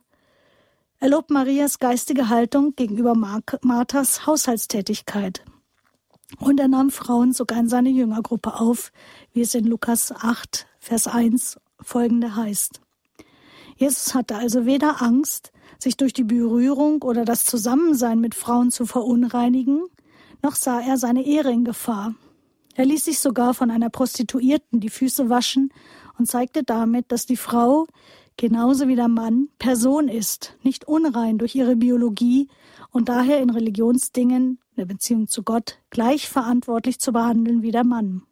Er lobt Marias geistige Haltung gegenüber Marthas Haushaltstätigkeit. Und er nahm Frauen sogar in seine Jüngergruppe auf, wie es in Lukas 8, Vers 1 folgende heißt. Jesus hatte also weder Angst, sich durch die Berührung oder das Zusammensein mit Frauen zu verunreinigen, noch sah er seine Ehre in Gefahr. Er ließ sich sogar von einer Prostituierten die Füße waschen und zeigte damit, dass die Frau genauso wie der Mann Person ist, nicht unrein durch ihre Biologie und daher in Religionsdingen, der Beziehung zu Gott, gleich verantwortlich zu behandeln wie der Mann.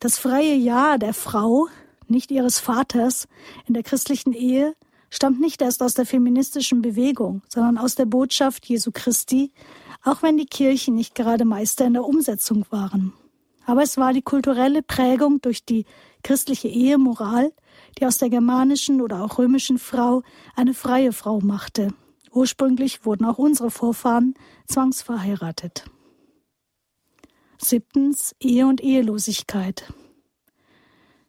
Das freie Ja der Frau, nicht ihres Vaters, in der christlichen Ehe stammt nicht erst aus der feministischen Bewegung, sondern aus der Botschaft Jesu Christi, auch wenn die Kirchen nicht gerade Meister in der Umsetzung waren. Aber es war die kulturelle Prägung durch die christliche Ehemoral, die aus der germanischen oder auch römischen Frau eine freie Frau machte. Ursprünglich wurden auch unsere Vorfahren zwangsverheiratet. Siebtens Ehe und Ehelosigkeit.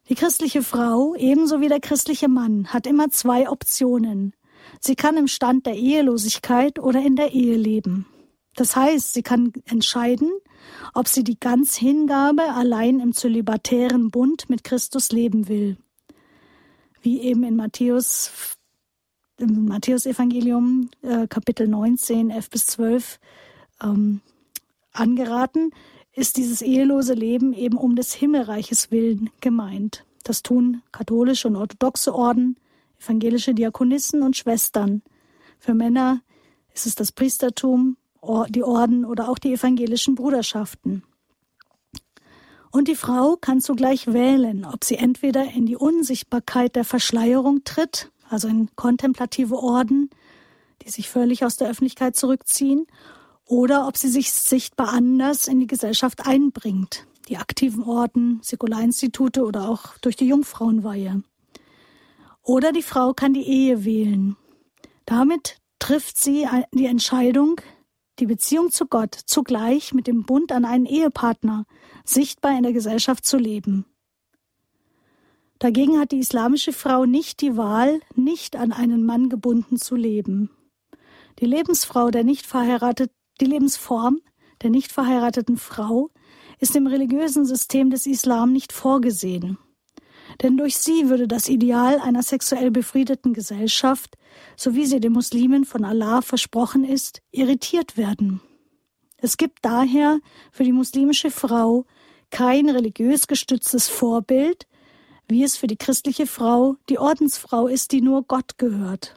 Die christliche Frau, ebenso wie der christliche Mann, hat immer zwei Optionen. Sie kann im Stand der Ehelosigkeit oder in der Ehe leben. Das heißt, sie kann entscheiden, ob sie die ganz Hingabe allein im zölibatären Bund mit Christus leben will. wie eben in Matthäus, im Matthäus-Evangelium, äh, Kapitel 19, 11 bis 12, ähm, angeraten, ist dieses ehelose Leben eben um des Himmelreiches willen gemeint. Das tun katholische und orthodoxe Orden, evangelische Diakonissen und Schwestern. Für Männer ist es das Priestertum, die Orden oder auch die evangelischen Bruderschaften. Und die Frau kann zugleich wählen, ob sie entweder in die Unsichtbarkeit der Verschleierung tritt, also in kontemplative Orden, die sich völlig aus der Öffentlichkeit zurückziehen, oder ob sie sich sichtbar anders in die Gesellschaft einbringt, die aktiven Orden, Säkularinstitute oder auch durch die Jungfrauenweihe. Oder die Frau kann die Ehe wählen. Damit trifft sie die Entscheidung, die Beziehung zu Gott zugleich mit dem Bund an einen Ehepartner sichtbar in der Gesellschaft zu leben. Dagegen hat die islamische Frau nicht die Wahl, nicht an einen Mann gebunden zu leben. Die Lebensfrau der nicht verheiratet, die Lebensform der nicht verheirateten Frau ist im religiösen System des Islam nicht vorgesehen. Denn durch sie würde das Ideal einer sexuell befriedeten Gesellschaft so wie sie den Muslimen von Allah versprochen ist, irritiert werden. Es gibt daher für die muslimische Frau kein religiös gestütztes Vorbild, wie es für die christliche Frau die Ordensfrau ist, die nur Gott gehört.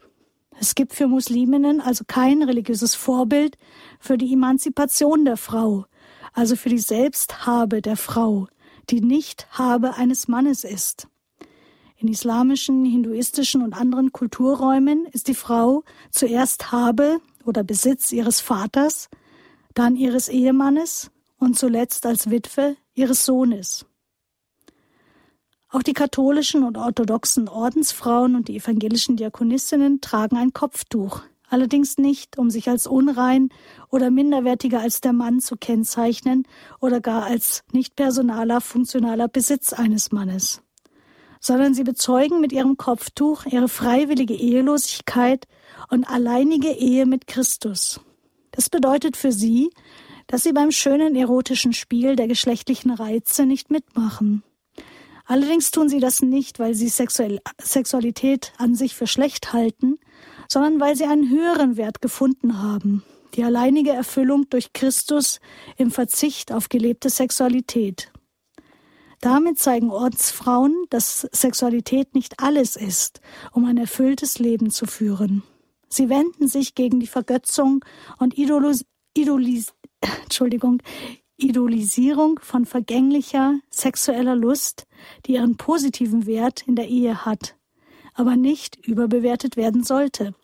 Es gibt für Musliminnen also kein religiöses Vorbild für die Emanzipation der Frau, also für die Selbsthabe der Frau, die nicht Habe eines Mannes ist. In islamischen, hinduistischen und anderen Kulturräumen ist die Frau zuerst Habe oder Besitz ihres Vaters, dann ihres Ehemannes und zuletzt als Witwe ihres Sohnes. Auch die katholischen und orthodoxen Ordensfrauen und die evangelischen Diakonissinnen tragen ein Kopftuch, allerdings nicht, um sich als unrein oder minderwertiger als der Mann zu kennzeichnen oder gar als nicht personaler, funktionaler Besitz eines Mannes sondern sie bezeugen mit ihrem Kopftuch ihre freiwillige Ehelosigkeit und alleinige Ehe mit Christus. Das bedeutet für sie, dass sie beim schönen erotischen Spiel der geschlechtlichen Reize nicht mitmachen. Allerdings tun sie das nicht, weil sie Sexualität an sich für schlecht halten, sondern weil sie einen höheren Wert gefunden haben, die alleinige Erfüllung durch Christus im Verzicht auf gelebte Sexualität. Damit zeigen Ortsfrauen, dass Sexualität nicht alles ist, um ein erfülltes Leben zu führen. Sie wenden sich gegen die Vergötzung und Idolis Idolis [laughs] Entschuldigung, Idolisierung von vergänglicher sexueller Lust, die ihren positiven Wert in der Ehe hat, aber nicht überbewertet werden sollte.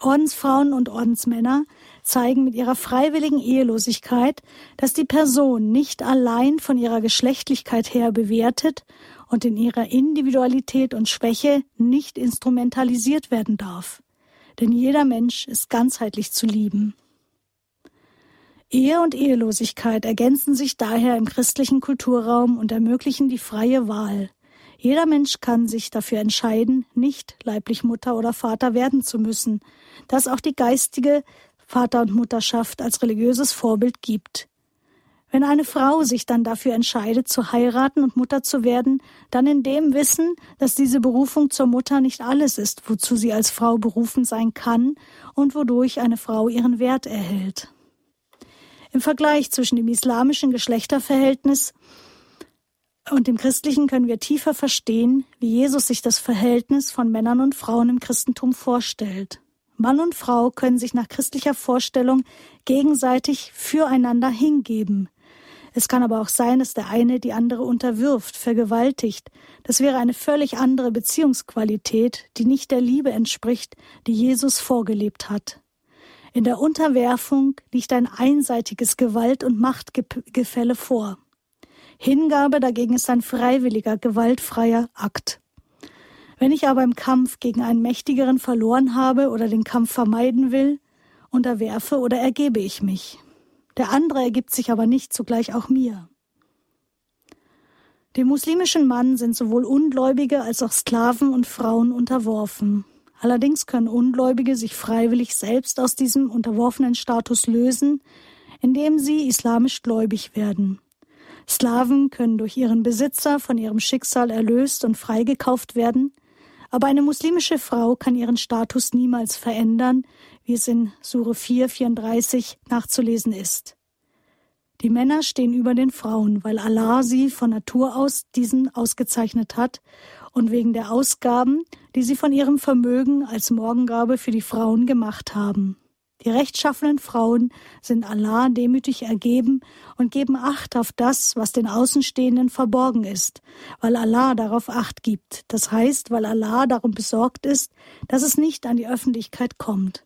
Ordensfrauen und Ordensmänner zeigen mit ihrer freiwilligen Ehelosigkeit, dass die Person nicht allein von ihrer Geschlechtlichkeit her bewertet und in ihrer Individualität und Schwäche nicht instrumentalisiert werden darf. Denn jeder Mensch ist ganzheitlich zu lieben. Ehe und Ehelosigkeit ergänzen sich daher im christlichen Kulturraum und ermöglichen die freie Wahl. Jeder Mensch kann sich dafür entscheiden, nicht leiblich Mutter oder Vater werden zu müssen, dass auch die geistige Vater- und Mutterschaft als religiöses Vorbild gibt. Wenn eine Frau sich dann dafür entscheidet, zu heiraten und Mutter zu werden, dann in dem Wissen, dass diese Berufung zur Mutter nicht alles ist, wozu sie als Frau berufen sein kann und wodurch eine Frau ihren Wert erhält. Im Vergleich zwischen dem islamischen Geschlechterverhältnis und im Christlichen können wir tiefer verstehen, wie Jesus sich das Verhältnis von Männern und Frauen im Christentum vorstellt. Mann und Frau können sich nach christlicher Vorstellung gegenseitig füreinander hingeben. Es kann aber auch sein, dass der eine die andere unterwirft, vergewaltigt. Das wäre eine völlig andere Beziehungsqualität, die nicht der Liebe entspricht, die Jesus vorgelebt hat. In der Unterwerfung liegt ein einseitiges Gewalt- und Machtgefälle vor. Hingabe dagegen ist ein freiwilliger, gewaltfreier Akt. Wenn ich aber im Kampf gegen einen Mächtigeren verloren habe oder den Kampf vermeiden will, unterwerfe oder ergebe ich mich. Der andere ergibt sich aber nicht zugleich auch mir. Dem muslimischen Mann sind sowohl Ungläubige als auch Sklaven und Frauen unterworfen. Allerdings können Ungläubige sich freiwillig selbst aus diesem unterworfenen Status lösen, indem sie islamisch gläubig werden. Sklaven können durch ihren Besitzer von ihrem Schicksal erlöst und freigekauft werden, aber eine muslimische Frau kann ihren Status niemals verändern, wie es in Sure 4, 34 nachzulesen ist. Die Männer stehen über den Frauen, weil Allah sie von Natur aus diesen ausgezeichnet hat und wegen der Ausgaben, die sie von ihrem Vermögen als Morgengabe für die Frauen gemacht haben. Die rechtschaffenen Frauen sind Allah demütig ergeben und geben Acht auf das, was den Außenstehenden verborgen ist, weil Allah darauf Acht gibt. Das heißt, weil Allah darum besorgt ist, dass es nicht an die Öffentlichkeit kommt.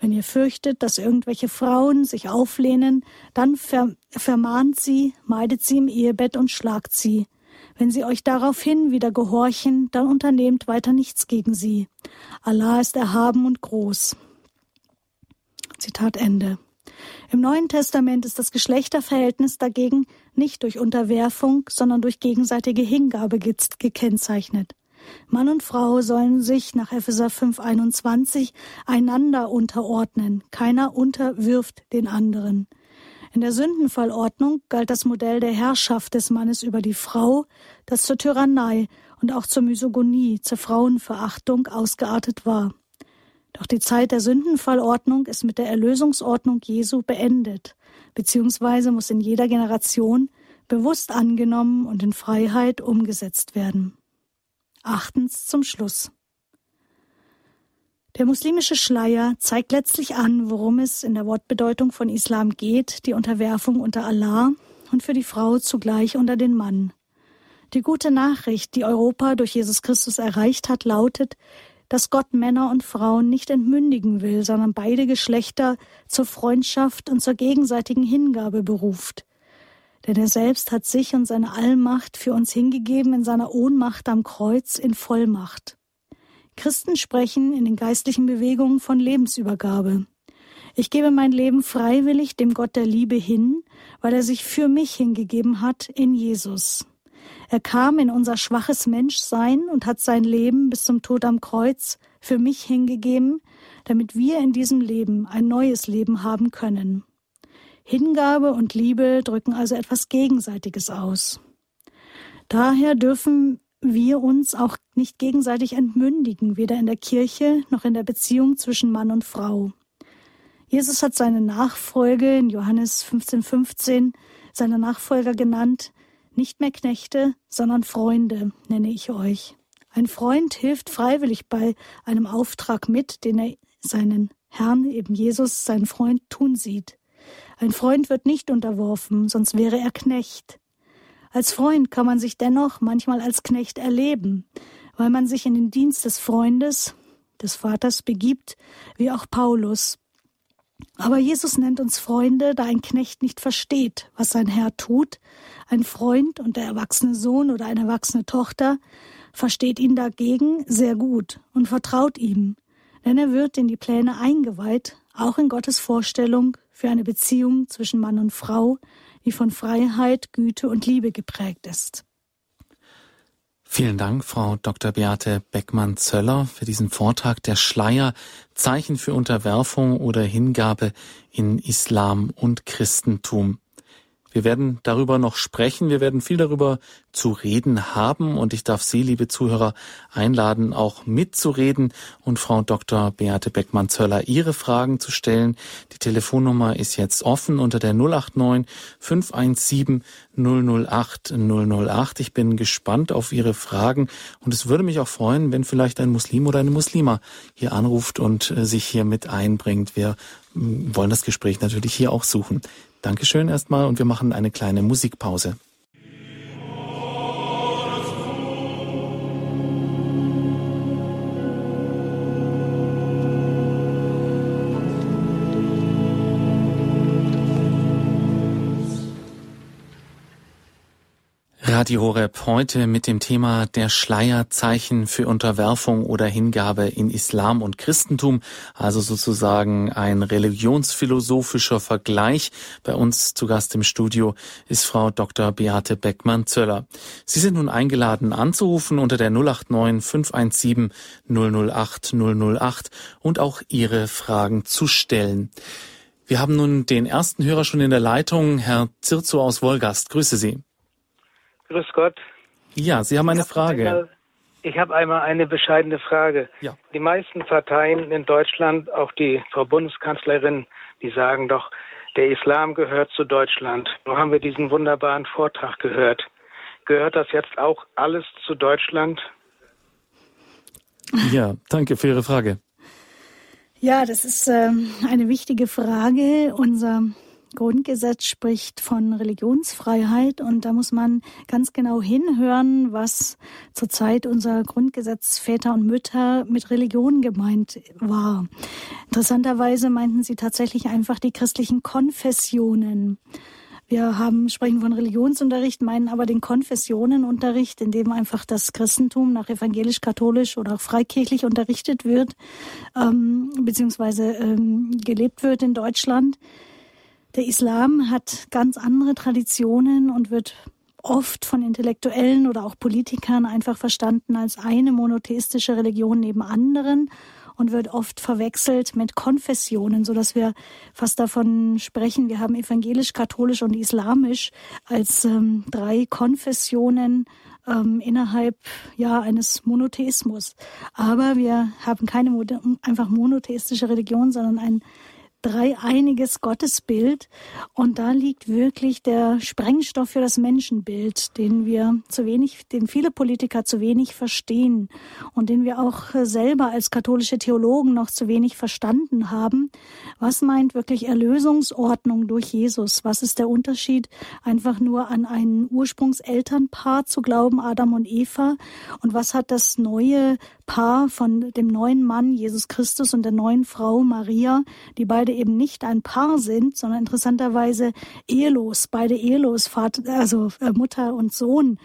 Wenn ihr fürchtet, dass irgendwelche Frauen sich auflehnen, dann ver vermahnt sie, meidet sie im Ehebett und schlagt sie. Wenn sie euch daraufhin wieder gehorchen, dann unternehmt weiter nichts gegen sie. Allah ist erhaben und groß. Zitat Ende. Im Neuen Testament ist das Geschlechterverhältnis dagegen nicht durch Unterwerfung, sondern durch gegenseitige Hingabe gekennzeichnet. Mann und Frau sollen sich nach Epheser 5,21 einander unterordnen. Keiner unterwirft den anderen. In der Sündenfallordnung galt das Modell der Herrschaft des Mannes über die Frau, das zur Tyrannei und auch zur Misogonie, zur Frauenverachtung ausgeartet war. Doch die Zeit der Sündenfallordnung ist mit der Erlösungsordnung Jesu beendet, beziehungsweise muss in jeder Generation bewusst angenommen und in Freiheit umgesetzt werden. Achtens zum Schluss. Der muslimische Schleier zeigt letztlich an, worum es in der Wortbedeutung von Islam geht, die Unterwerfung unter Allah und für die Frau zugleich unter den Mann. Die gute Nachricht, die Europa durch Jesus Christus erreicht hat, lautet, dass Gott Männer und Frauen nicht entmündigen will, sondern beide Geschlechter zur Freundschaft und zur gegenseitigen Hingabe beruft. Denn er selbst hat sich und seine Allmacht für uns hingegeben in seiner Ohnmacht am Kreuz in Vollmacht. Christen sprechen in den geistlichen Bewegungen von Lebensübergabe. Ich gebe mein Leben freiwillig dem Gott der Liebe hin, weil er sich für mich hingegeben hat in Jesus. Er kam in unser schwaches Menschsein und hat sein Leben bis zum Tod am Kreuz für mich hingegeben, damit wir in diesem Leben ein neues Leben haben können. Hingabe und Liebe drücken also etwas Gegenseitiges aus. Daher dürfen wir uns auch nicht gegenseitig entmündigen, weder in der Kirche noch in der Beziehung zwischen Mann und Frau. Jesus hat seine Nachfolge in Johannes 15,15 15, seine Nachfolger genannt, nicht mehr Knechte, sondern Freunde nenne ich euch. Ein Freund hilft freiwillig bei einem Auftrag mit, den er seinen Herrn, eben Jesus, seinen Freund tun sieht. Ein Freund wird nicht unterworfen, sonst wäre er Knecht. Als Freund kann man sich dennoch manchmal als Knecht erleben, weil man sich in den Dienst des Freundes, des Vaters begibt, wie auch Paulus. Aber Jesus nennt uns Freunde, da ein Knecht nicht versteht, was sein Herr tut. Ein Freund und der erwachsene Sohn oder eine erwachsene Tochter versteht ihn dagegen sehr gut und vertraut ihm, denn er wird in die Pläne eingeweiht, auch in Gottes Vorstellung für eine Beziehung zwischen Mann und Frau, die von Freiheit, Güte und Liebe geprägt ist. Vielen Dank, Frau Dr. Beate Beckmann-Zöller, für diesen Vortrag der Schleier, Zeichen für Unterwerfung oder Hingabe in Islam und Christentum. Wir werden darüber noch sprechen. Wir werden viel darüber zu reden haben und ich darf Sie, liebe Zuhörer, einladen, auch mitzureden und Frau Dr. Beate Beckmann-Zöller Ihre Fragen zu stellen. Die Telefonnummer ist jetzt offen unter der 089 517 008 008. Ich bin gespannt auf Ihre Fragen und es würde mich auch freuen, wenn vielleicht ein Muslim oder eine Muslima hier anruft und äh, sich hier mit einbringt. Wir mm, wollen das Gespräch natürlich hier auch suchen. Dankeschön erstmal und wir machen eine kleine Musikpause. Radio Horeb heute mit dem Thema der Schleierzeichen für Unterwerfung oder Hingabe in Islam und Christentum, also sozusagen ein religionsphilosophischer Vergleich. Bei uns zu Gast im Studio ist Frau Dr. Beate Beckmann-Zöller. Sie sind nun eingeladen anzurufen unter der 089 517 008 008 und auch Ihre Fragen zu stellen. Wir haben nun den ersten Hörer schon in der Leitung, Herr Zirzo aus Wolgast. Grüße Sie. Grüß Gott. Ja, Sie haben eine Frage. Ich habe einmal eine bescheidene Frage. Ja. Die meisten Parteien in Deutschland, auch die Frau Bundeskanzlerin, die sagen doch, der Islam gehört zu Deutschland. Nun haben wir diesen wunderbaren Vortrag gehört. Gehört das jetzt auch alles zu Deutschland? Ja, danke für Ihre Frage. Ja, das ist äh, eine wichtige Frage. Unser Grundgesetz spricht von Religionsfreiheit und da muss man ganz genau hinhören, was zurzeit unser Grundgesetz Väter und Mütter mit Religion gemeint war. Interessanterweise meinten sie tatsächlich einfach die christlichen Konfessionen. Wir haben, sprechen von Religionsunterricht, meinen aber den Konfessionenunterricht, in dem einfach das Christentum nach evangelisch-katholisch oder auch freikirchlich unterrichtet wird, ähm, beziehungsweise ähm, gelebt wird in Deutschland. Der Islam hat ganz andere Traditionen und wird oft von Intellektuellen oder auch Politikern einfach verstanden als eine monotheistische Religion neben anderen und wird oft verwechselt mit Konfessionen, so dass wir fast davon sprechen, wir haben evangelisch, katholisch und islamisch als ähm, drei Konfessionen ähm, innerhalb ja eines Monotheismus. Aber wir haben keine einfach monotheistische Religion, sondern ein dreieiniges Gottesbild. Und da liegt wirklich der Sprengstoff für das Menschenbild, den wir zu wenig, den viele Politiker zu wenig verstehen und den wir auch selber als katholische Theologen noch zu wenig verstanden haben. Was meint wirklich Erlösungsordnung durch Jesus? Was ist der Unterschied, einfach nur an ein Ursprungselternpaar zu glauben, Adam und Eva? Und was hat das neue Paar von dem neuen Mann Jesus Christus und der neuen Frau Maria, die beide eben nicht ein Paar sind, sondern interessanterweise ehelos, beide ehelos, Vater, also äh, Mutter und Sohn.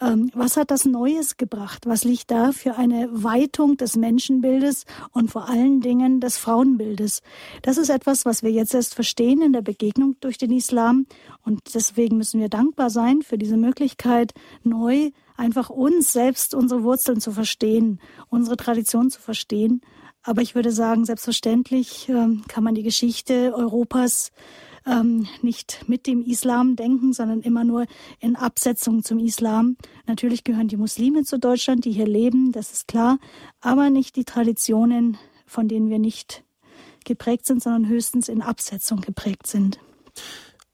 Ähm, was hat das Neues gebracht? Was liegt da für eine Weitung des Menschenbildes und vor allen Dingen des Frauenbildes? Das ist etwas, was wir jetzt erst verstehen in der Begegnung durch den Islam und deswegen müssen wir dankbar sein für diese Möglichkeit, neu einfach uns selbst, unsere Wurzeln zu verstehen, unsere Tradition zu verstehen. Aber ich würde sagen, selbstverständlich ähm, kann man die Geschichte Europas ähm, nicht mit dem Islam denken, sondern immer nur in Absetzung zum Islam. Natürlich gehören die Muslime zu Deutschland, die hier leben, das ist klar, aber nicht die Traditionen, von denen wir nicht geprägt sind, sondern höchstens in Absetzung geprägt sind.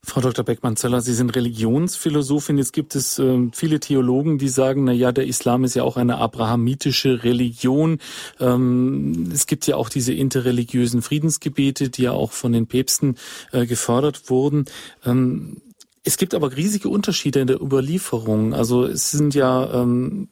Frau Dr. Beckmann-Zeller, Sie sind Religionsphilosophin. Jetzt gibt es äh, viele Theologen, die sagen, na ja, der Islam ist ja auch eine abrahamitische Religion. Ähm, es gibt ja auch diese interreligiösen Friedensgebete, die ja auch von den Päpsten äh, gefördert wurden. Ähm, es gibt aber riesige Unterschiede in der Überlieferung. Also es sind ja ähm,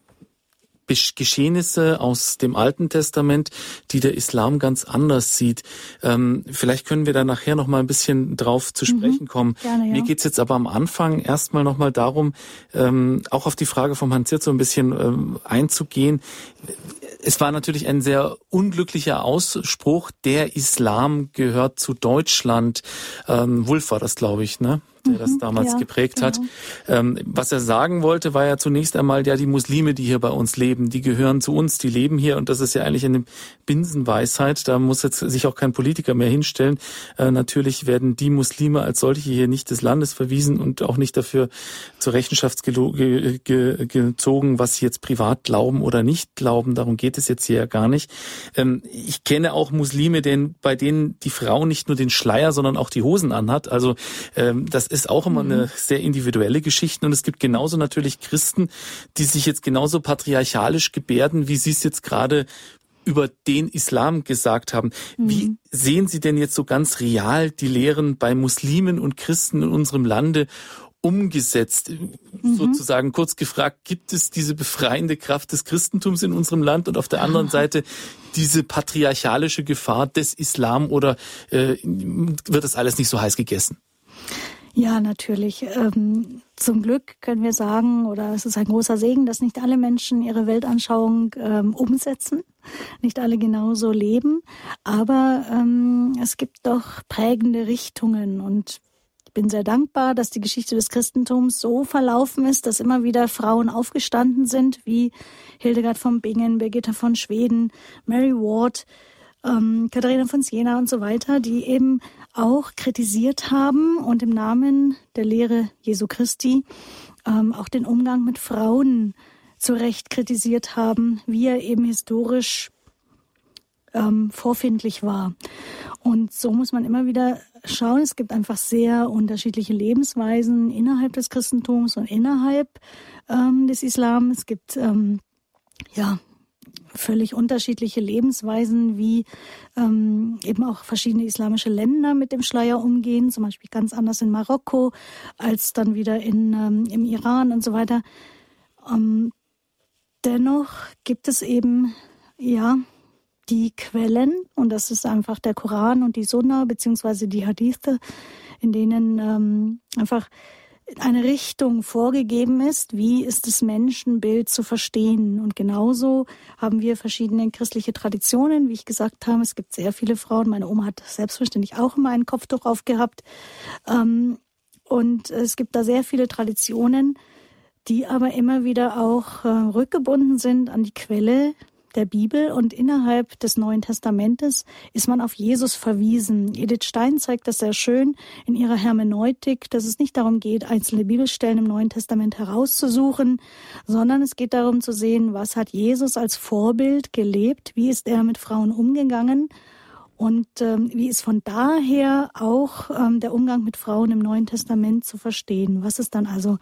Geschehnisse aus dem Alten Testament, die der Islam ganz anders sieht. Ähm, vielleicht können wir da nachher noch mal ein bisschen drauf zu mhm. sprechen mhm, kommen. Gerne, ja. Mir geht's jetzt aber am Anfang erstmal noch mal darum, ähm, auch auf die Frage vom Herrn Zirz so ein bisschen ähm, einzugehen. Es war natürlich ein sehr unglücklicher Ausspruch, der Islam gehört zu Deutschland. Ähm, Wulf war das, glaube ich, ne? Der das mhm. damals ja, geprägt genau. hat. Ähm, was er sagen wollte, war ja zunächst einmal, ja, die Muslime, die hier bei uns leben, die gehören zu uns, die leben hier und das ist ja eigentlich eine Binsenweisheit. Da muss jetzt sich auch kein Politiker mehr hinstellen. Äh, natürlich werden die Muslime als solche hier nicht des Landes verwiesen und auch nicht dafür zur Rechenschaft ge ge gezogen, was sie jetzt privat glauben oder nicht glauben. Darum geht es jetzt hier ja gar nicht. Ähm, ich kenne auch Muslime, denen, bei denen die Frau nicht nur den Schleier, sondern auch die Hosen anhat. Also ähm, das ist ist auch immer mhm. eine sehr individuelle Geschichte und es gibt genauso natürlich Christen, die sich jetzt genauso patriarchalisch gebärden, wie Sie es jetzt gerade über den Islam gesagt haben. Mhm. Wie sehen Sie denn jetzt so ganz real die Lehren bei Muslimen und Christen in unserem Lande umgesetzt? Mhm. Sozusagen kurz gefragt, gibt es diese befreiende Kraft des Christentums in unserem Land und auf der anderen Seite diese patriarchalische Gefahr des Islam oder äh, wird das alles nicht so heiß gegessen? Ja, natürlich. Ähm, zum Glück können wir sagen, oder es ist ein großer Segen, dass nicht alle Menschen ihre Weltanschauung ähm, umsetzen, nicht alle genauso leben, aber ähm, es gibt doch prägende Richtungen und ich bin sehr dankbar, dass die Geschichte des Christentums so verlaufen ist, dass immer wieder Frauen aufgestanden sind, wie Hildegard von Bingen, Birgitta von Schweden, Mary Ward, ähm, Katharina von Siena und so weiter, die eben auch kritisiert haben und im Namen der Lehre Jesu Christi ähm, auch den Umgang mit Frauen zu Recht kritisiert haben, wie er eben historisch ähm, vorfindlich war. Und so muss man immer wieder schauen. Es gibt einfach sehr unterschiedliche Lebensweisen innerhalb des Christentums und innerhalb ähm, des Islam. Es gibt ähm, ja völlig unterschiedliche Lebensweisen, wie ähm, eben auch verschiedene islamische Länder mit dem Schleier umgehen, zum Beispiel ganz anders in Marokko als dann wieder in, ähm, im Iran und so weiter. Ähm, dennoch gibt es eben, ja, die Quellen, und das ist einfach der Koran und die Sunna, beziehungsweise die Hadithe, in denen ähm, einfach eine Richtung vorgegeben ist, wie ist das Menschenbild zu verstehen. Und genauso haben wir verschiedene christliche Traditionen. Wie ich gesagt habe, es gibt sehr viele Frauen. Meine Oma hat selbstverständlich auch immer ein Kopftuch aufgehabt. Ähm, und es gibt da sehr viele Traditionen, die aber immer wieder auch äh, rückgebunden sind an die Quelle der Bibel und innerhalb des Neuen Testamentes ist man auf Jesus verwiesen. Edith Stein zeigt das sehr schön in ihrer Hermeneutik, dass es nicht darum geht, einzelne Bibelstellen im Neuen Testament herauszusuchen, sondern es geht darum zu sehen, was hat Jesus als Vorbild gelebt, wie ist er mit Frauen umgegangen und ähm, wie ist von daher auch ähm, der Umgang mit Frauen im Neuen Testament zu verstehen? Was ist dann also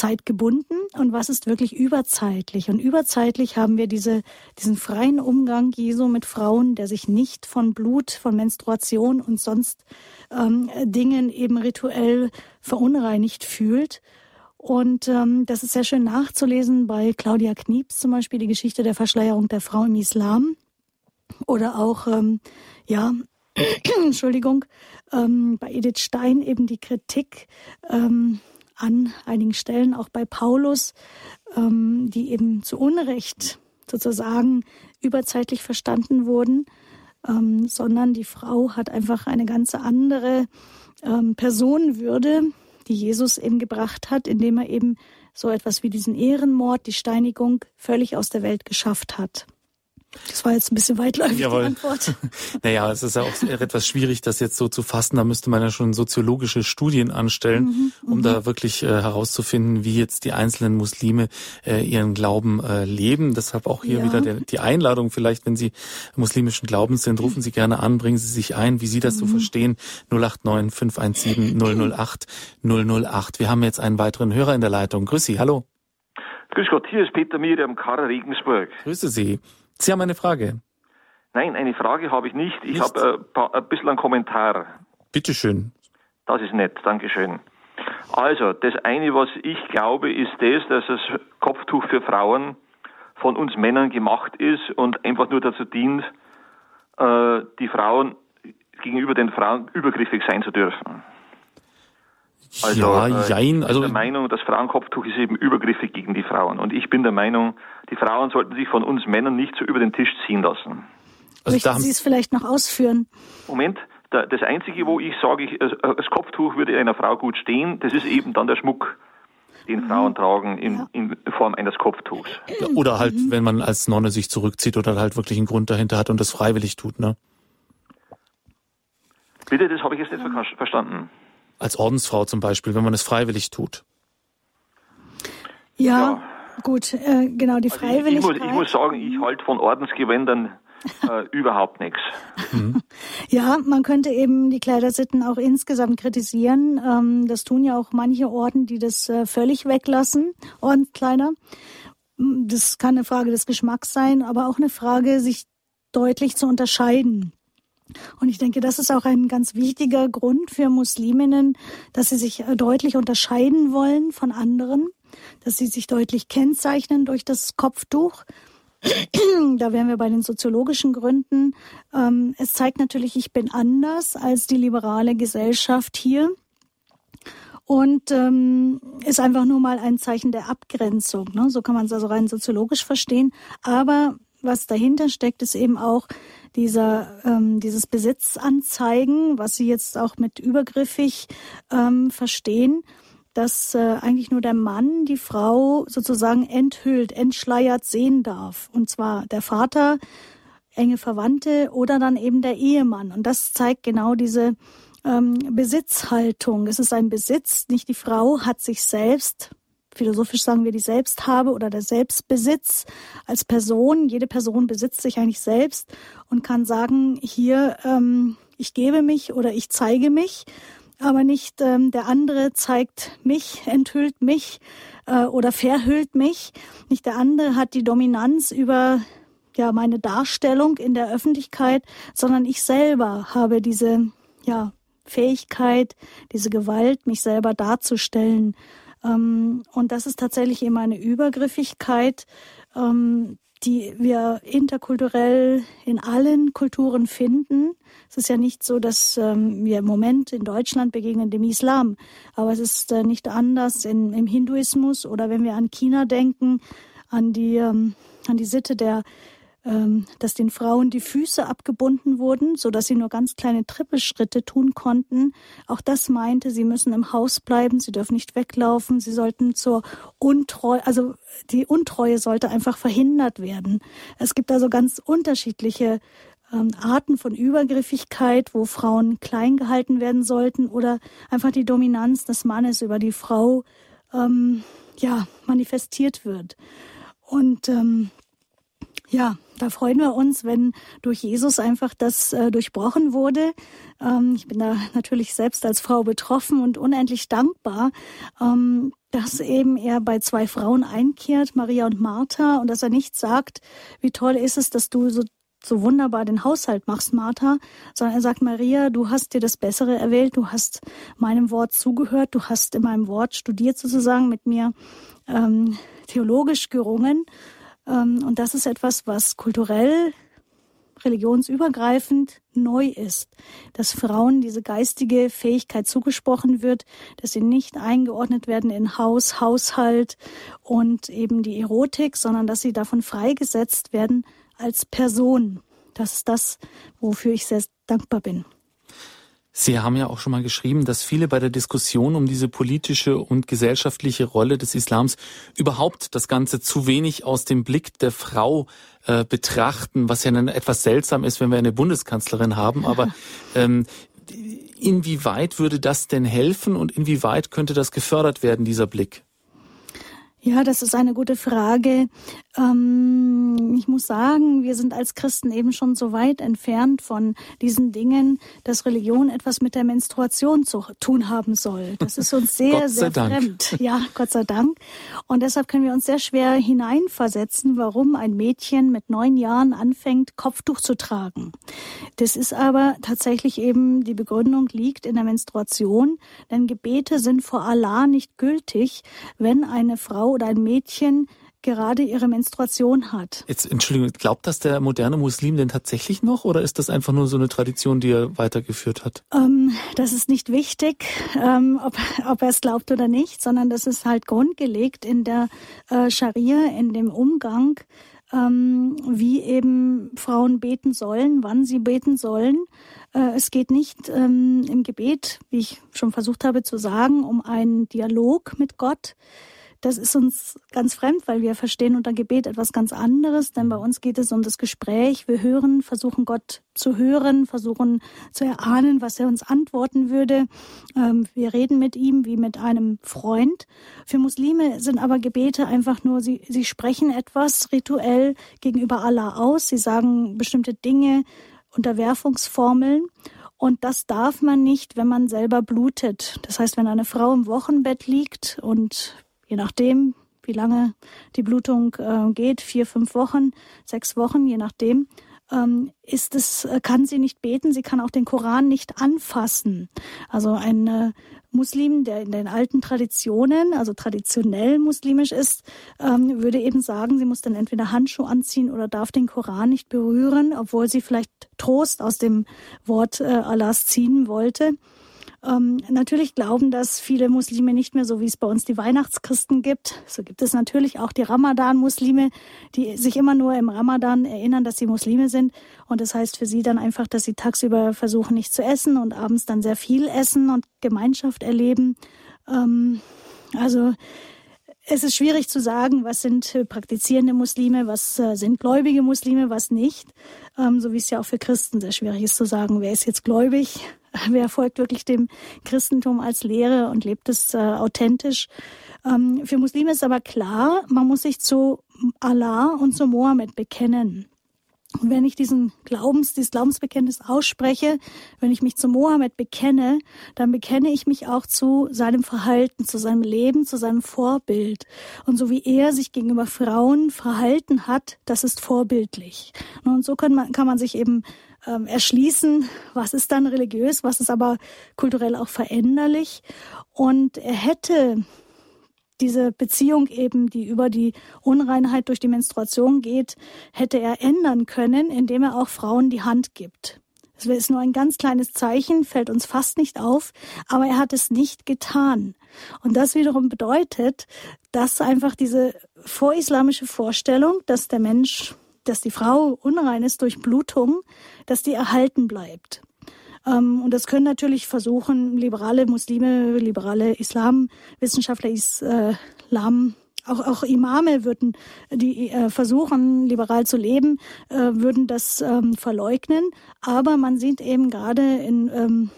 zeitgebunden und was ist wirklich überzeitlich. Und überzeitlich haben wir diese, diesen freien Umgang Jesu mit Frauen, der sich nicht von Blut, von Menstruation und sonst ähm, Dingen eben rituell verunreinigt fühlt. Und ähm, das ist sehr schön nachzulesen bei Claudia Knieps zum Beispiel, die Geschichte der Verschleierung der Frau im Islam. Oder auch, ähm, ja, [clears throat] Entschuldigung, ähm, bei Edith Stein eben die Kritik ähm, an einigen Stellen, auch bei Paulus, ähm, die eben zu Unrecht sozusagen überzeitlich verstanden wurden, ähm, sondern die Frau hat einfach eine ganz andere ähm, Personenwürde, die Jesus eben gebracht hat, indem er eben so etwas wie diesen Ehrenmord, die Steinigung völlig aus der Welt geschafft hat. Das war jetzt ein bisschen weitläufig, Jawohl. die Antwort. [laughs] naja, es ist ja auch etwas schwierig, das jetzt so zu fassen. Da müsste man ja schon soziologische Studien anstellen, mhm, um mhm. da wirklich äh, herauszufinden, wie jetzt die einzelnen Muslime äh, ihren Glauben äh, leben. Deshalb auch hier ja. wieder der, die Einladung, vielleicht, wenn Sie muslimischen Glaubens sind, rufen Sie gerne an, bringen Sie sich ein, wie Sie das mhm. so verstehen. 089 517 008 008. Wir haben jetzt einen weiteren Hörer in der Leitung. Grüß Sie, hallo. Grüß Gott, hier ist Peter Miriam Karrer Regensburg. Grüße Sie. Sie haben eine Frage. Nein, eine Frage habe ich nicht. Ich nicht? habe äh, ein bisschen einen Kommentar. Bitte schön. Das ist nett, Dankeschön. Also, das eine, was ich glaube, ist das, dass das Kopftuch für Frauen von uns Männern gemacht ist und einfach nur dazu dient, äh, die Frauen gegenüber den Frauen übergriffig sein zu dürfen. Also, ja, äh, jein. Ich bin der Meinung, das Frauenkopftuch ist eben übergriffig gegen die Frauen. Und ich bin der Meinung, die Frauen sollten sich von uns Männern nicht so über den Tisch ziehen lassen. Also Möchten Sie es vielleicht noch ausführen? Moment, das Einzige, wo ich sage, ich, das Kopftuch würde einer Frau gut stehen, das ist eben dann der Schmuck den mhm. Frauen tragen in, ja. in, Form eines Kopftuchs. Oder halt, mhm. wenn man als Nonne sich zurückzieht oder halt wirklich einen Grund dahinter hat und das freiwillig tut, ne? Bitte, das habe ich jetzt nicht ja. verstanden als Ordensfrau zum Beispiel, wenn man es freiwillig tut? Ja, ja. gut, äh, genau, die Freiwilligkeit. Also ich, ich, muss, ich, muss, sagen, ich halte von Ordensgewändern äh, überhaupt nichts. Mhm. [laughs] Ja, man könnte eben die Kleidersitten auch insgesamt kritisieren. Ähm, das tun ja auch manche Orden, die das äh, völlig weglassen, Ordenskleider. Das kann eine Frage des Geschmacks sein, aber auch eine Frage, sich deutlich zu unterscheiden. Und ich denke, das ist auch ein ganz wichtiger Grund für Musliminnen, dass sie sich äh, deutlich unterscheiden wollen von anderen, dass sie sich deutlich kennzeichnen durch das Kopftuch. [clears throat] da wären wir bei den soziologischen Gründen. Ähm, es zeigt natürlich, ich bin anders als die liberale Gesellschaft hier und ähm, ist einfach nur mal ein Zeichen der Abgrenzung. Ne? So kann man es also rein soziologisch verstehen. Aber was dahinter steckt, ist eben auch dieser, ähm, dieses Besitzanzeigen, was Sie jetzt auch mit übergriffig ähm, verstehen, dass äh, eigentlich nur der Mann die Frau sozusagen enthüllt, entschleiert sehen darf. Und zwar der Vater, enge Verwandte oder dann eben der Ehemann. Und das zeigt genau diese ähm, Besitzhaltung. Es ist ein Besitz, nicht die Frau hat sich selbst philosophisch sagen wir die Selbsthabe oder der Selbstbesitz als Person. Jede Person besitzt sich eigentlich selbst und kann sagen, hier, ähm, ich gebe mich oder ich zeige mich, aber nicht ähm, der andere zeigt mich, enthüllt mich äh, oder verhüllt mich. Nicht der andere hat die Dominanz über ja meine Darstellung in der Öffentlichkeit, sondern ich selber habe diese ja Fähigkeit, diese Gewalt, mich selber darzustellen. Ähm, und das ist tatsächlich eben eine Übergriffigkeit, ähm, die wir interkulturell in allen Kulturen finden. Es ist ja nicht so, dass ähm, wir im Moment in Deutschland begegnen dem Islam, aber es ist äh, nicht anders in, im Hinduismus oder wenn wir an China denken, an die, ähm, an die Sitte der dass den Frauen die Füße abgebunden wurden, so dass sie nur ganz kleine Trippelschritte tun konnten. Auch das meinte, sie müssen im Haus bleiben, sie dürfen nicht weglaufen, sie sollten zur Untreue, also die Untreue sollte einfach verhindert werden. Es gibt also ganz unterschiedliche ähm, Arten von Übergriffigkeit, wo Frauen klein gehalten werden sollten oder einfach die Dominanz des Mannes über die Frau ähm, ja manifestiert wird. Und ähm, ja, da freuen wir uns, wenn durch Jesus einfach das äh, durchbrochen wurde. Ähm, ich bin da natürlich selbst als Frau betroffen und unendlich dankbar, ähm, dass eben er bei zwei Frauen einkehrt, Maria und Martha, und dass er nicht sagt, wie toll ist es, dass du so so wunderbar den Haushalt machst, Martha, sondern er sagt, Maria, du hast dir das Bessere erwählt, du hast meinem Wort zugehört, du hast in meinem Wort studiert sozusagen, mit mir ähm, theologisch gerungen und das ist etwas, was kulturell, religionsübergreifend neu ist, dass Frauen diese geistige Fähigkeit zugesprochen wird, dass sie nicht eingeordnet werden in Haus, Haushalt und eben die Erotik, sondern dass sie davon freigesetzt werden als Person. Das ist das, wofür ich sehr dankbar bin. Sie haben ja auch schon mal geschrieben, dass viele bei der Diskussion um diese politische und gesellschaftliche Rolle des Islams überhaupt das Ganze zu wenig aus dem Blick der Frau äh, betrachten, was ja dann etwas seltsam ist, wenn wir eine Bundeskanzlerin haben. Aber [laughs] ähm, inwieweit würde das denn helfen und inwieweit könnte das gefördert werden, dieser Blick? Ja, das ist eine gute Frage. Ähm, ich muss sagen, wir sind als Christen eben schon so weit entfernt von diesen Dingen, dass Religion etwas mit der Menstruation zu tun haben soll. Das ist uns [laughs] sehr, sehr Dank. fremd. Ja, Gott sei Dank. Und deshalb können wir uns sehr schwer hineinversetzen, warum ein Mädchen mit neun Jahren anfängt, Kopftuch zu tragen. Das ist aber tatsächlich eben, die Begründung liegt in der Menstruation, denn Gebete sind vor Allah nicht gültig, wenn eine Frau oder ein Mädchen gerade ihre Menstruation hat. Jetzt, Entschuldigung, glaubt das der moderne Muslim denn tatsächlich noch oder ist das einfach nur so eine Tradition, die er weitergeführt hat? Ähm, das ist nicht wichtig, ähm, ob, ob er es glaubt oder nicht, sondern das ist halt grundgelegt in der äh, Scharia, in dem Umgang, ähm, wie eben Frauen beten sollen, wann sie beten sollen. Äh, es geht nicht ähm, im Gebet, wie ich schon versucht habe zu sagen, um einen Dialog mit Gott, das ist uns ganz fremd, weil wir verstehen unter Gebet etwas ganz anderes, denn bei uns geht es um das Gespräch. Wir hören, versuchen Gott zu hören, versuchen zu erahnen, was er uns antworten würde. Ähm, wir reden mit ihm wie mit einem Freund. Für Muslime sind aber Gebete einfach nur, sie, sie sprechen etwas rituell gegenüber Allah aus. Sie sagen bestimmte Dinge, Unterwerfungsformeln. Und das darf man nicht, wenn man selber blutet. Das heißt, wenn eine Frau im Wochenbett liegt und je nachdem, wie lange die Blutung äh, geht, vier, fünf Wochen, sechs Wochen, je nachdem, ähm, ist es, äh, kann sie nicht beten, sie kann auch den Koran nicht anfassen. Also ein äh, Muslim, der in den alten Traditionen, also traditionell muslimisch ist, ähm, würde eben sagen, sie muss dann entweder Handschuhe anziehen oder darf den Koran nicht berühren, obwohl sie vielleicht Trost aus dem Wort äh, Allahs ziehen wollte. Ähm, natürlich glauben das viele Muslime nicht mehr, so wie es bei uns die Weihnachtschristen gibt. So gibt es natürlich auch die Ramadan-Muslime, die sich immer nur im Ramadan erinnern, dass sie Muslime sind. Und das heißt für sie dann einfach, dass sie tagsüber versuchen, nicht zu essen und abends dann sehr viel essen und Gemeinschaft erleben. Ähm, also es ist schwierig zu sagen, was sind äh, praktizierende Muslime, was äh, sind gläubige Muslime, was nicht. Ähm, so wie es ja auch für Christen sehr schwierig ist zu sagen, wer ist jetzt gläubig, [laughs] wer folgt wirklich dem Christentum als Lehre und lebt es äh, authentisch. Ähm, für Muslime ist aber klar, man muss sich zu Allah und zu Mohammed bekennen. Und wenn ich diesen Glaubens, dieses Glaubensbekenntnis ausspreche, wenn ich mich zu Mohammed bekenne, dann bekenne ich mich auch zu seinem Verhalten, zu seinem Leben, zu seinem Vorbild. Und so wie er sich gegenüber Frauen verhalten hat, das ist vorbildlich. Und so kann man, kann man sich eben ähm, erschließen, was ist dann religiös, was ist aber kulturell auch veränderlich. Und er hätte diese Beziehung eben, die über die Unreinheit durch die Menstruation geht, hätte er ändern können, indem er auch Frauen die Hand gibt. Es ist nur ein ganz kleines Zeichen, fällt uns fast nicht auf, aber er hat es nicht getan. Und das wiederum bedeutet, dass einfach diese vorislamische Vorstellung, dass der Mensch, dass die Frau unrein ist durch Blutung, dass die erhalten bleibt. Ähm, und das können natürlich versuchen, liberale Muslime, liberale Islamwissenschaftler, Islam, auch, auch Imame würden, die äh, versuchen, liberal zu leben, äh, würden das ähm, verleugnen. Aber man sieht eben gerade in, ähm,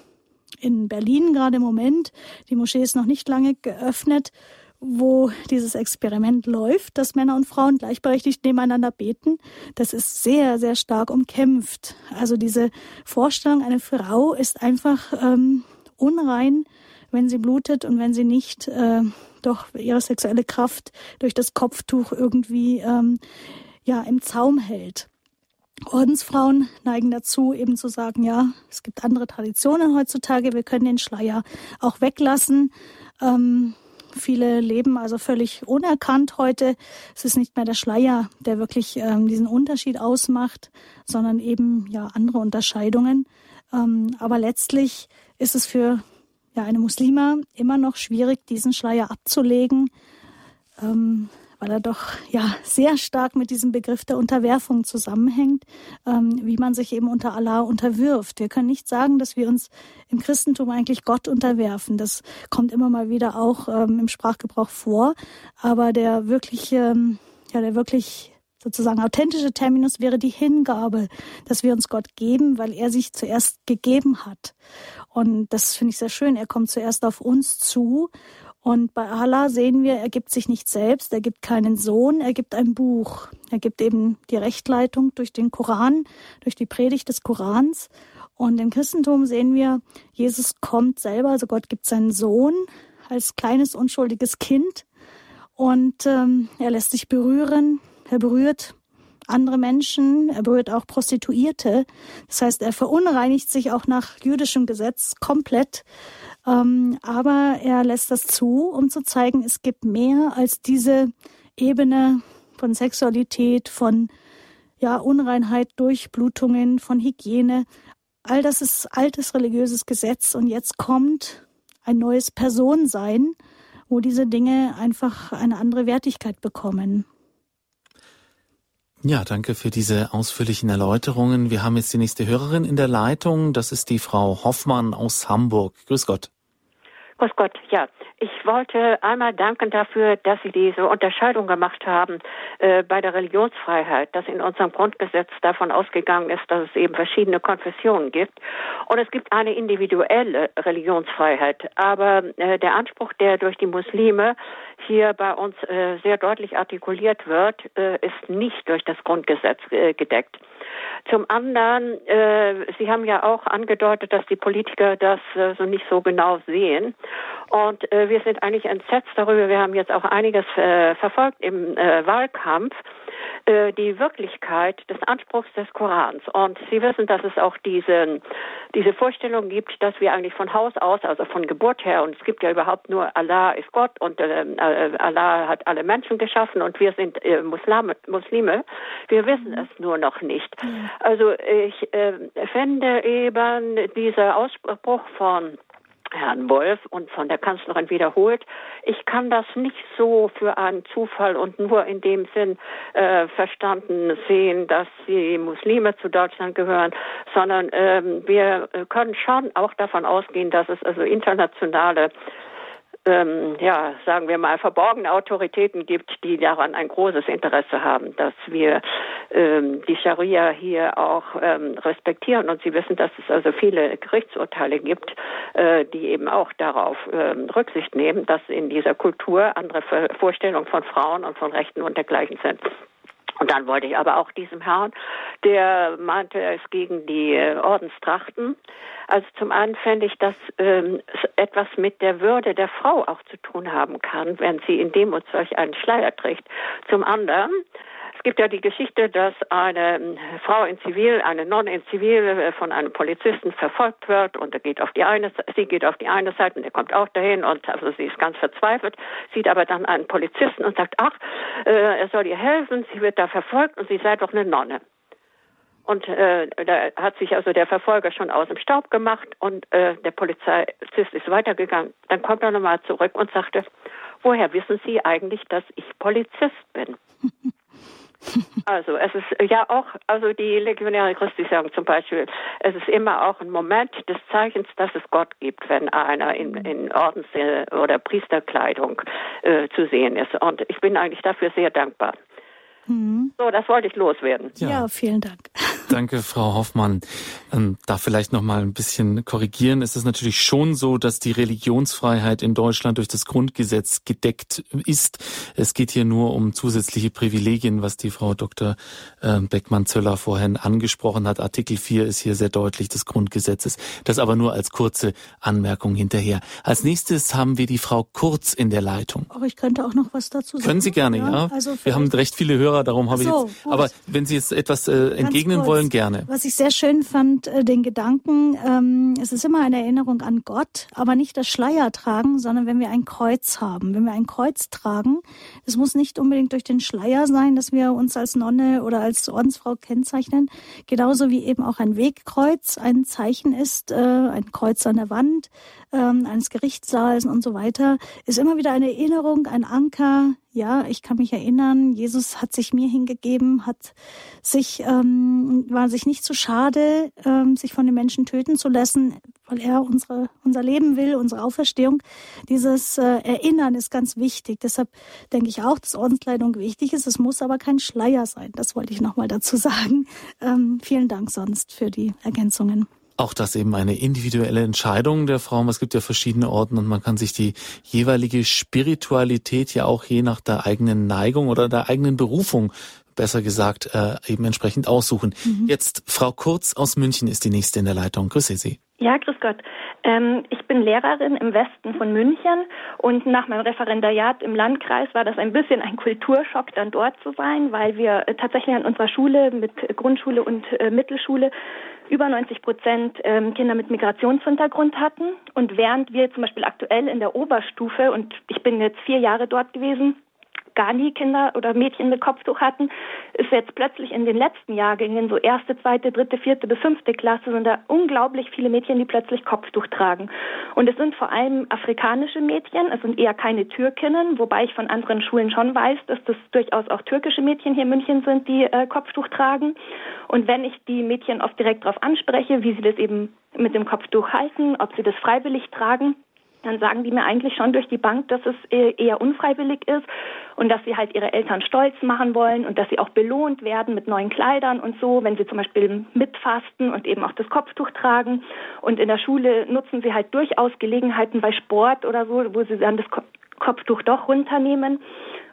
in Berlin gerade im Moment, die Moschee ist noch nicht lange geöffnet, wo dieses Experiment läuft, dass Männer und Frauen gleichberechtigt nebeneinander beten, das ist sehr, sehr stark umkämpft. Also diese Vorstellung, eine Frau ist einfach ähm, unrein, wenn sie blutet und wenn sie nicht äh, doch ihre sexuelle Kraft durch das Kopftuch irgendwie ähm, ja im Zaum hält. Ordensfrauen neigen dazu, eben zu sagen, ja, es gibt andere Traditionen heutzutage, wir können den Schleier auch weglassen. Ähm, Viele leben also völlig unerkannt heute. Es ist nicht mehr der Schleier, der wirklich ähm, diesen Unterschied ausmacht, sondern eben ja andere Unterscheidungen. Ähm, aber letztlich ist es für ja, eine Muslima immer noch schwierig, diesen Schleier abzulegen. Ähm, weil er doch ja sehr stark mit diesem Begriff der Unterwerfung zusammenhängt, ähm, wie man sich eben unter Allah unterwirft. Wir können nicht sagen, dass wir uns im Christentum eigentlich Gott unterwerfen. Das kommt immer mal wieder auch ähm, im Sprachgebrauch vor, aber der wirklich ähm, ja der wirklich sozusagen authentische Terminus wäre die Hingabe, dass wir uns Gott geben, weil er sich zuerst gegeben hat. Und das finde ich sehr schön. Er kommt zuerst auf uns zu und bei Allah sehen wir, er gibt sich nicht selbst, er gibt keinen Sohn, er gibt ein Buch. Er gibt eben die Rechtleitung durch den Koran, durch die Predigt des Korans. Und im Christentum sehen wir, Jesus kommt selber, also Gott gibt seinen Sohn als kleines unschuldiges Kind und ähm, er lässt sich berühren, er berührt andere Menschen, er berührt auch Prostituierte. Das heißt, er verunreinigt sich auch nach jüdischem Gesetz komplett ähm, aber er lässt das zu, um zu zeigen, es gibt mehr als diese Ebene von Sexualität, von ja, Unreinheit, Durchblutungen, von Hygiene. All das ist altes religiöses Gesetz und jetzt kommt ein neues Personensein, wo diese Dinge einfach eine andere Wertigkeit bekommen. Ja, danke für diese ausführlichen Erläuterungen. Wir haben jetzt die nächste Hörerin in der Leitung. Das ist die Frau Hoffmann aus Hamburg. Grüß Gott. Grüß Gott, ja. Ich wollte einmal danken dafür, dass Sie diese Unterscheidung gemacht haben äh, bei der Religionsfreiheit, dass in unserem Grundgesetz davon ausgegangen ist, dass es eben verschiedene Konfessionen gibt. Und es gibt eine individuelle Religionsfreiheit. Aber äh, der Anspruch, der durch die Muslime hier bei uns äh, sehr deutlich artikuliert wird, äh, ist nicht durch das Grundgesetz äh, gedeckt. Zum anderen, äh, Sie haben ja auch angedeutet, dass die Politiker das äh, so nicht so genau sehen. Und äh, wir sind eigentlich entsetzt darüber. Wir haben jetzt auch einiges äh, verfolgt im äh, Wahlkampf. Äh, die Wirklichkeit des Anspruchs des Korans. Und Sie wissen, dass es auch diese, diese Vorstellung gibt, dass wir eigentlich von Haus aus, also von Geburt her, und es gibt ja überhaupt nur Allah ist Gott und äh, äh Allah hat alle Menschen geschaffen und wir sind äh, Muslime, Muslime. Wir wissen mhm. es nur noch nicht. Also ich äh, fände eben dieser Ausspruch von Herrn Wolf und von der Kanzlerin wiederholt. Ich kann das nicht so für einen Zufall und nur in dem Sinn äh, verstanden sehen, dass die Muslime zu Deutschland gehören, sondern ähm, wir können schon auch davon ausgehen, dass es also internationale ähm, ja, sagen wir mal, verborgene Autoritäten gibt, die daran ein großes Interesse haben, dass wir ähm, die Scharia hier auch ähm, respektieren. Und Sie wissen, dass es also viele Gerichtsurteile gibt, äh, die eben auch darauf ähm, Rücksicht nehmen, dass in dieser Kultur andere Vorstellungen von Frauen und von Rechten und dergleichen sind. Und dann wollte ich aber auch diesem Herrn, der meinte, es gegen die äh, Ordenstrachten. Also zum einen fände ich, dass ähm, etwas mit der Würde der Frau auch zu tun haben kann, wenn sie in dem und solch einen Schleier trägt. Zum anderen es gibt ja die Geschichte, dass eine ähm, Frau in Zivil, eine Nonne in Zivil äh, von einem Polizisten verfolgt wird und er geht auf die eine, sie geht auf die eine Seite und er kommt auch dahin und also sie ist ganz verzweifelt, sieht aber dann einen Polizisten und sagt, ach, äh, er soll ihr helfen, sie wird da verfolgt und sie sei doch eine Nonne. Und äh, da hat sich also der Verfolger schon aus dem Staub gemacht und äh, der Polizist ist weitergegangen. Dann kommt er nochmal zurück und sagte, woher wissen Sie eigentlich, dass ich Polizist bin? [laughs] Also es ist ja auch, also die Legionäre Christi sagen zum Beispiel, es ist immer auch ein Moment des Zeichens, dass es Gott gibt, wenn einer in, in Ordens- oder Priesterkleidung äh, zu sehen ist. Und ich bin eigentlich dafür sehr dankbar. Mhm. So, das wollte ich loswerden. Ja, ja vielen Dank. [laughs] Danke, Frau Hoffmann. Ähm, da vielleicht noch mal ein bisschen korrigieren. Es ist natürlich schon so, dass die Religionsfreiheit in Deutschland durch das Grundgesetz gedeckt ist. Es geht hier nur um zusätzliche Privilegien, was die Frau Dr. Ähm, Beckmann-Zöller vorhin angesprochen hat. Artikel 4 ist hier sehr deutlich des Grundgesetzes. Das aber nur als kurze Anmerkung hinterher. Als nächstes haben wir die Frau Kurz in der Leitung. Aber ich könnte auch noch was dazu sagen. Können Sie gerne, ja. ja. Also wir haben recht viele Hörer, darum habe so, ich jetzt. Gut. Aber wenn Sie jetzt etwas äh, entgegnen kurz. wollen, wollen, gerne. Was ich sehr schön fand, äh, den Gedanken, ähm, es ist immer eine Erinnerung an Gott, aber nicht das Schleier tragen, sondern wenn wir ein Kreuz haben. Wenn wir ein Kreuz tragen, es muss nicht unbedingt durch den Schleier sein, dass wir uns als Nonne oder als Ordensfrau kennzeichnen. Genauso wie eben auch ein Wegkreuz ein Zeichen ist, äh, ein Kreuz an der Wand, ähm, eines Gerichtssaals und so weiter, ist immer wieder eine Erinnerung, ein Anker, ja, ich kann mich erinnern, Jesus hat sich mir hingegeben, hat sich, ähm, war sich nicht zu schade, ähm, sich von den Menschen töten zu lassen, weil er unsere, unser Leben will, unsere Auferstehung. Dieses äh, Erinnern ist ganz wichtig. Deshalb denke ich auch, dass Ordenskleidung wichtig ist. Es muss aber kein Schleier sein. Das wollte ich nochmal dazu sagen. Ähm, vielen Dank sonst für die Ergänzungen. Auch das eben eine individuelle Entscheidung der Frau. Es gibt ja verschiedene Orten und man kann sich die jeweilige Spiritualität ja auch je nach der eigenen Neigung oder der eigenen Berufung besser gesagt, äh, eben entsprechend aussuchen. Mhm. Jetzt Frau Kurz aus München ist die nächste in der Leitung. Grüße Sie. Ja, grüß Gott. Ähm, ich bin Lehrerin im Westen von München und nach meinem Referendariat im Landkreis war das ein bisschen ein Kulturschock, dann dort zu sein, weil wir äh, tatsächlich an unserer Schule mit Grundschule und äh, Mittelschule über 90 Prozent ähm, Kinder mit Migrationshintergrund hatten. Und während wir zum Beispiel aktuell in der Oberstufe, und ich bin jetzt vier Jahre dort gewesen, gar nie Kinder oder Mädchen mit Kopftuch hatten, ist jetzt plötzlich in den letzten Jahrgängen, so erste, zweite, dritte, vierte bis fünfte Klasse, sind da unglaublich viele Mädchen, die plötzlich Kopftuch tragen. Und es sind vor allem afrikanische Mädchen, es sind eher keine Türkinnen, wobei ich von anderen Schulen schon weiß, dass das durchaus auch türkische Mädchen hier in München sind, die äh, Kopftuch tragen. Und wenn ich die Mädchen oft direkt darauf anspreche, wie sie das eben mit dem Kopftuch halten, ob sie das freiwillig tragen, dann sagen die mir eigentlich schon durch die Bank, dass es eher unfreiwillig ist und dass sie halt ihre Eltern stolz machen wollen und dass sie auch belohnt werden mit neuen Kleidern und so, wenn sie zum Beispiel mitfasten und eben auch das Kopftuch tragen. Und in der Schule nutzen sie halt durchaus Gelegenheiten bei Sport oder so, wo sie dann das Kopftuch doch runternehmen.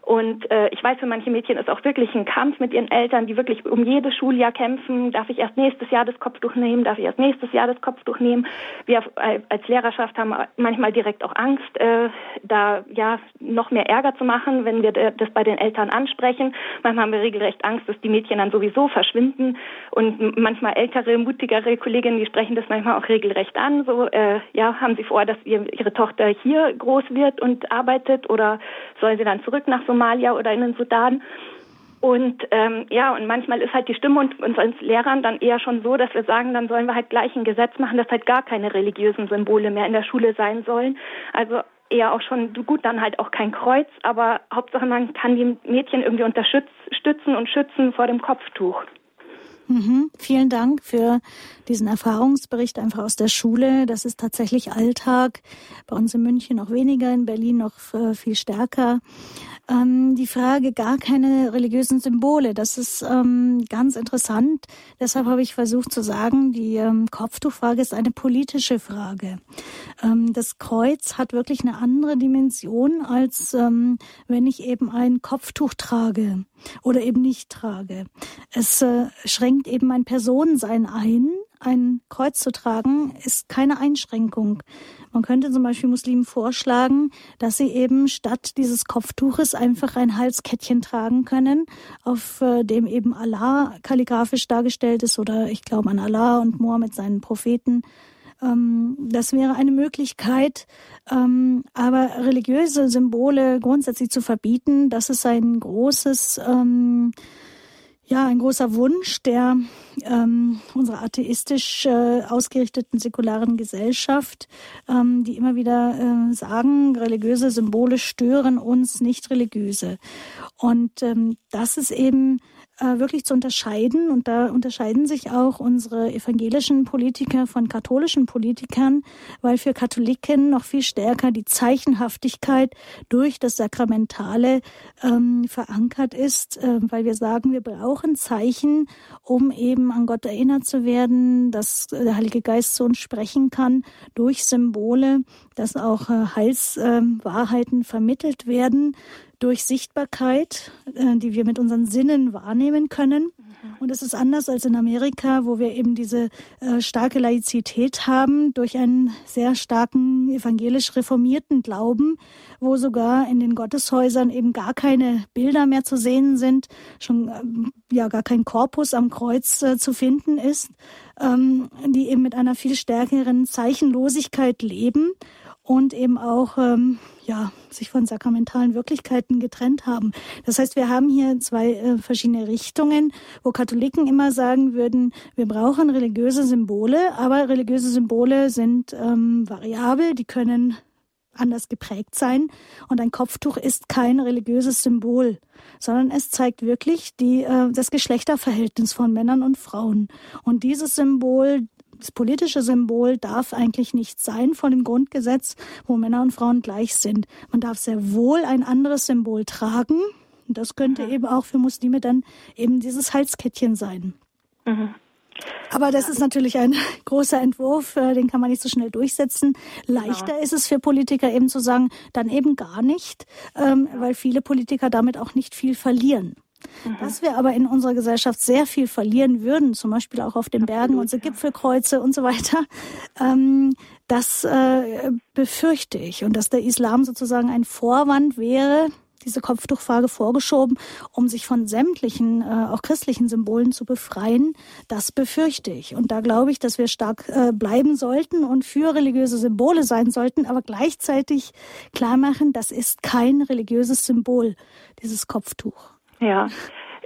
Und äh, ich weiß, für manche Mädchen ist auch wirklich ein Kampf mit ihren Eltern, die wirklich um jedes Schuljahr kämpfen. Darf ich erst nächstes Jahr das Kopftuch nehmen? Darf ich erst nächstes Jahr das Kopftuch nehmen? Wir als Lehrerschaft haben manchmal direkt auch Angst, äh, da ja noch mehr Ärger zu machen, wenn wir das bei den Eltern ansprechen. Manchmal haben wir regelrecht Angst, dass die Mädchen dann sowieso verschwinden. Und manchmal ältere, mutigere Kolleginnen, die sprechen das manchmal auch regelrecht an. So, äh, ja, haben sie vor, dass ihr, ihre Tochter hier groß wird und arbeitet oder soll sie dann zurück nach so Somalia oder in den Sudan. Und ähm, ja, und manchmal ist halt die Stimme und uns Lehrern dann eher schon so, dass wir sagen, dann sollen wir halt gleich ein Gesetz machen, dass halt gar keine religiösen Symbole mehr in der Schule sein sollen. Also eher auch schon gut, dann halt auch kein Kreuz, aber Hauptsache man kann die Mädchen irgendwie unterstützen und schützen vor dem Kopftuch. Mhm. Vielen Dank für diesen Erfahrungsbericht einfach aus der Schule. Das ist tatsächlich Alltag. Bei uns in München noch weniger, in Berlin noch äh, viel stärker. Ähm, die Frage gar keine religiösen Symbole, das ist ähm, ganz interessant. Deshalb habe ich versucht zu sagen, die ähm, Kopftuchfrage ist eine politische Frage. Ähm, das Kreuz hat wirklich eine andere Dimension, als ähm, wenn ich eben ein Kopftuch trage oder eben nicht trage. Es äh, schränkt eben mein Personensein ein. Ein Kreuz zu tragen ist keine Einschränkung. Man könnte zum Beispiel Muslimen vorschlagen, dass sie eben statt dieses Kopftuches einfach ein Halskettchen tragen können, auf äh, dem eben Allah kalligrafisch dargestellt ist oder ich glaube an Allah und Mohammed seinen Propheten. Ähm, das wäre eine Möglichkeit, ähm, aber religiöse Symbole grundsätzlich zu verbieten, das ist ein großes ähm, ja, ein großer Wunsch der ähm, unserer atheistisch äh, ausgerichteten säkularen Gesellschaft, ähm, die immer wieder äh, sagen, religiöse Symbole stören uns, nicht religiöse. Und ähm, das ist eben äh, wirklich zu unterscheiden. Und da unterscheiden sich auch unsere evangelischen Politiker von katholischen Politikern, weil für Katholiken noch viel stärker die Zeichenhaftigkeit durch das Sakramentale ähm, verankert ist, äh, weil wir sagen, wir brauchen Zeichen, um eben an Gott erinnert zu werden, dass der Heilige Geist zu uns sprechen kann durch Symbole, dass auch äh, Heilswahrheiten vermittelt werden durch Sichtbarkeit, äh, die wir mit unseren Sinnen wahrnehmen können. Und es ist anders als in Amerika, wo wir eben diese äh, starke Laizität haben, durch einen sehr starken evangelisch reformierten Glauben, wo sogar in den Gotteshäusern eben gar keine Bilder mehr zu sehen sind, schon ähm, ja gar kein Korpus am Kreuz äh, zu finden ist, ähm, die eben mit einer viel stärkeren Zeichenlosigkeit leben und eben auch ähm, ja sich von sakramentalen Wirklichkeiten getrennt haben. Das heißt, wir haben hier zwei äh, verschiedene Richtungen, wo Katholiken immer sagen würden, wir brauchen religiöse Symbole, aber religiöse Symbole sind ähm, variabel, die können anders geprägt sein und ein Kopftuch ist kein religiöses Symbol, sondern es zeigt wirklich die, äh, das Geschlechterverhältnis von Männern und Frauen. Und dieses Symbol, das politische Symbol darf eigentlich nicht sein von dem Grundgesetz, wo Männer und Frauen gleich sind. Man darf sehr wohl ein anderes Symbol tragen. Und das könnte mhm. eben auch für Muslime dann eben dieses Halskettchen sein. Mhm. Aber das ist natürlich ein [laughs] großer Entwurf, äh, den kann man nicht so schnell durchsetzen. Leichter genau. ist es für Politiker eben zu sagen, dann eben gar nicht, ähm, weil viele Politiker damit auch nicht viel verlieren. Mhm. Dass wir aber in unserer Gesellschaft sehr viel verlieren würden, zum Beispiel auch auf den Bergen, unsere Gipfelkreuze und so weiter, ähm, das äh, befürchte ich. Und dass der Islam sozusagen ein Vorwand wäre, diese Kopftuchfrage vorgeschoben, um sich von sämtlichen, äh, auch christlichen Symbolen zu befreien. Das befürchte ich. Und da glaube ich, dass wir stark äh, bleiben sollten und für religiöse Symbole sein sollten, aber gleichzeitig klar machen, das ist kein religiöses Symbol, dieses Kopftuch. Ja,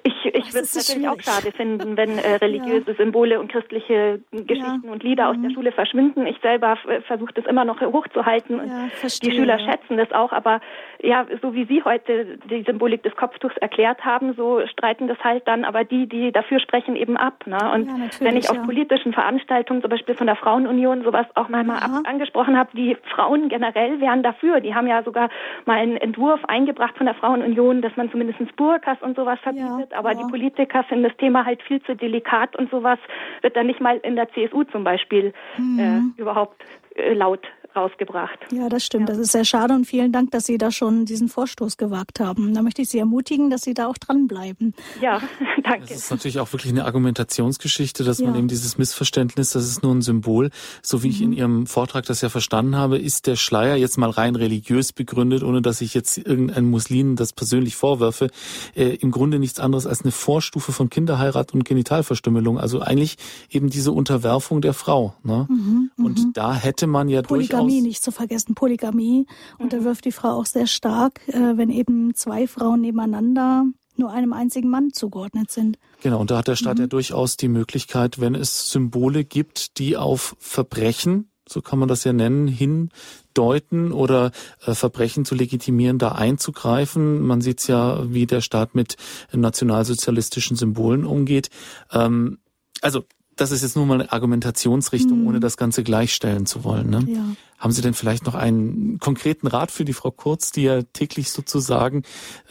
ich, ich würde es natürlich auch schade finden, wenn äh, [laughs] religiöse ja. Symbole und christliche Geschichten ja. und Lieder aus der mhm. Schule verschwinden. Ich selber äh, versuche das immer noch hochzuhalten und ja, verstehe, die Schüler schätzen das auch. Aber ja, so wie Sie heute die Symbolik des Kopftuchs erklärt haben, so streiten das halt dann aber die, die dafür sprechen, eben ab. Ne? Und wenn ich auf politischen Veranstaltungen, zum Beispiel von der Frauenunion, sowas auch mal, mal ab, angesprochen habe, die Frauen generell wären dafür. Die haben ja sogar mal einen Entwurf eingebracht von der Frauenunion, dass man zumindest Burkas und sowas verbietet aber ja. die Politiker finden das Thema halt viel zu delikat und sowas wird dann nicht mal in der CSU zum Beispiel mhm. äh, überhaupt äh, laut rausgebracht. Ja, das stimmt. Ja. Das ist sehr schade und vielen Dank, dass Sie da schon diesen Vorstoß gewagt haben. Da möchte ich Sie ermutigen, dass Sie da auch dranbleiben. Ja, [laughs] danke. Das ist natürlich auch wirklich eine Argumentationsgeschichte, dass ja. man eben dieses Missverständnis, das ist nur ein Symbol, so wie mhm. ich in mhm. Ihrem Vortrag das ja verstanden habe, ist der Schleier jetzt mal rein religiös begründet, ohne dass ich jetzt irgendeinem Muslim das persönlich vorwerfe, äh, im Grunde nichts anderes als eine Vorstufe von Kinderheirat und Genitalverstümmelung. Also eigentlich eben diese Unterwerfung der Frau. Ne? Mhm, und mhm. da hätte man ja Polygamie nicht zu vergessen, Polygamie unterwirft die Frau auch sehr stark, äh, wenn eben zwei Frauen nebeneinander nur einem einzigen Mann zugeordnet sind. Genau, und da hat der Staat mhm. ja durchaus die Möglichkeit, wenn es Symbole gibt, die auf Verbrechen, so kann man das ja nennen, hindeuten oder äh, Verbrechen zu legitimieren, da einzugreifen. Man sieht ja, wie der Staat mit nationalsozialistischen Symbolen umgeht. Ähm, also das ist jetzt nur mal eine Argumentationsrichtung, mhm. ohne das Ganze gleichstellen zu wollen. Ne? Ja. Haben Sie denn vielleicht noch einen konkreten Rat für die Frau Kurz, die ja täglich sozusagen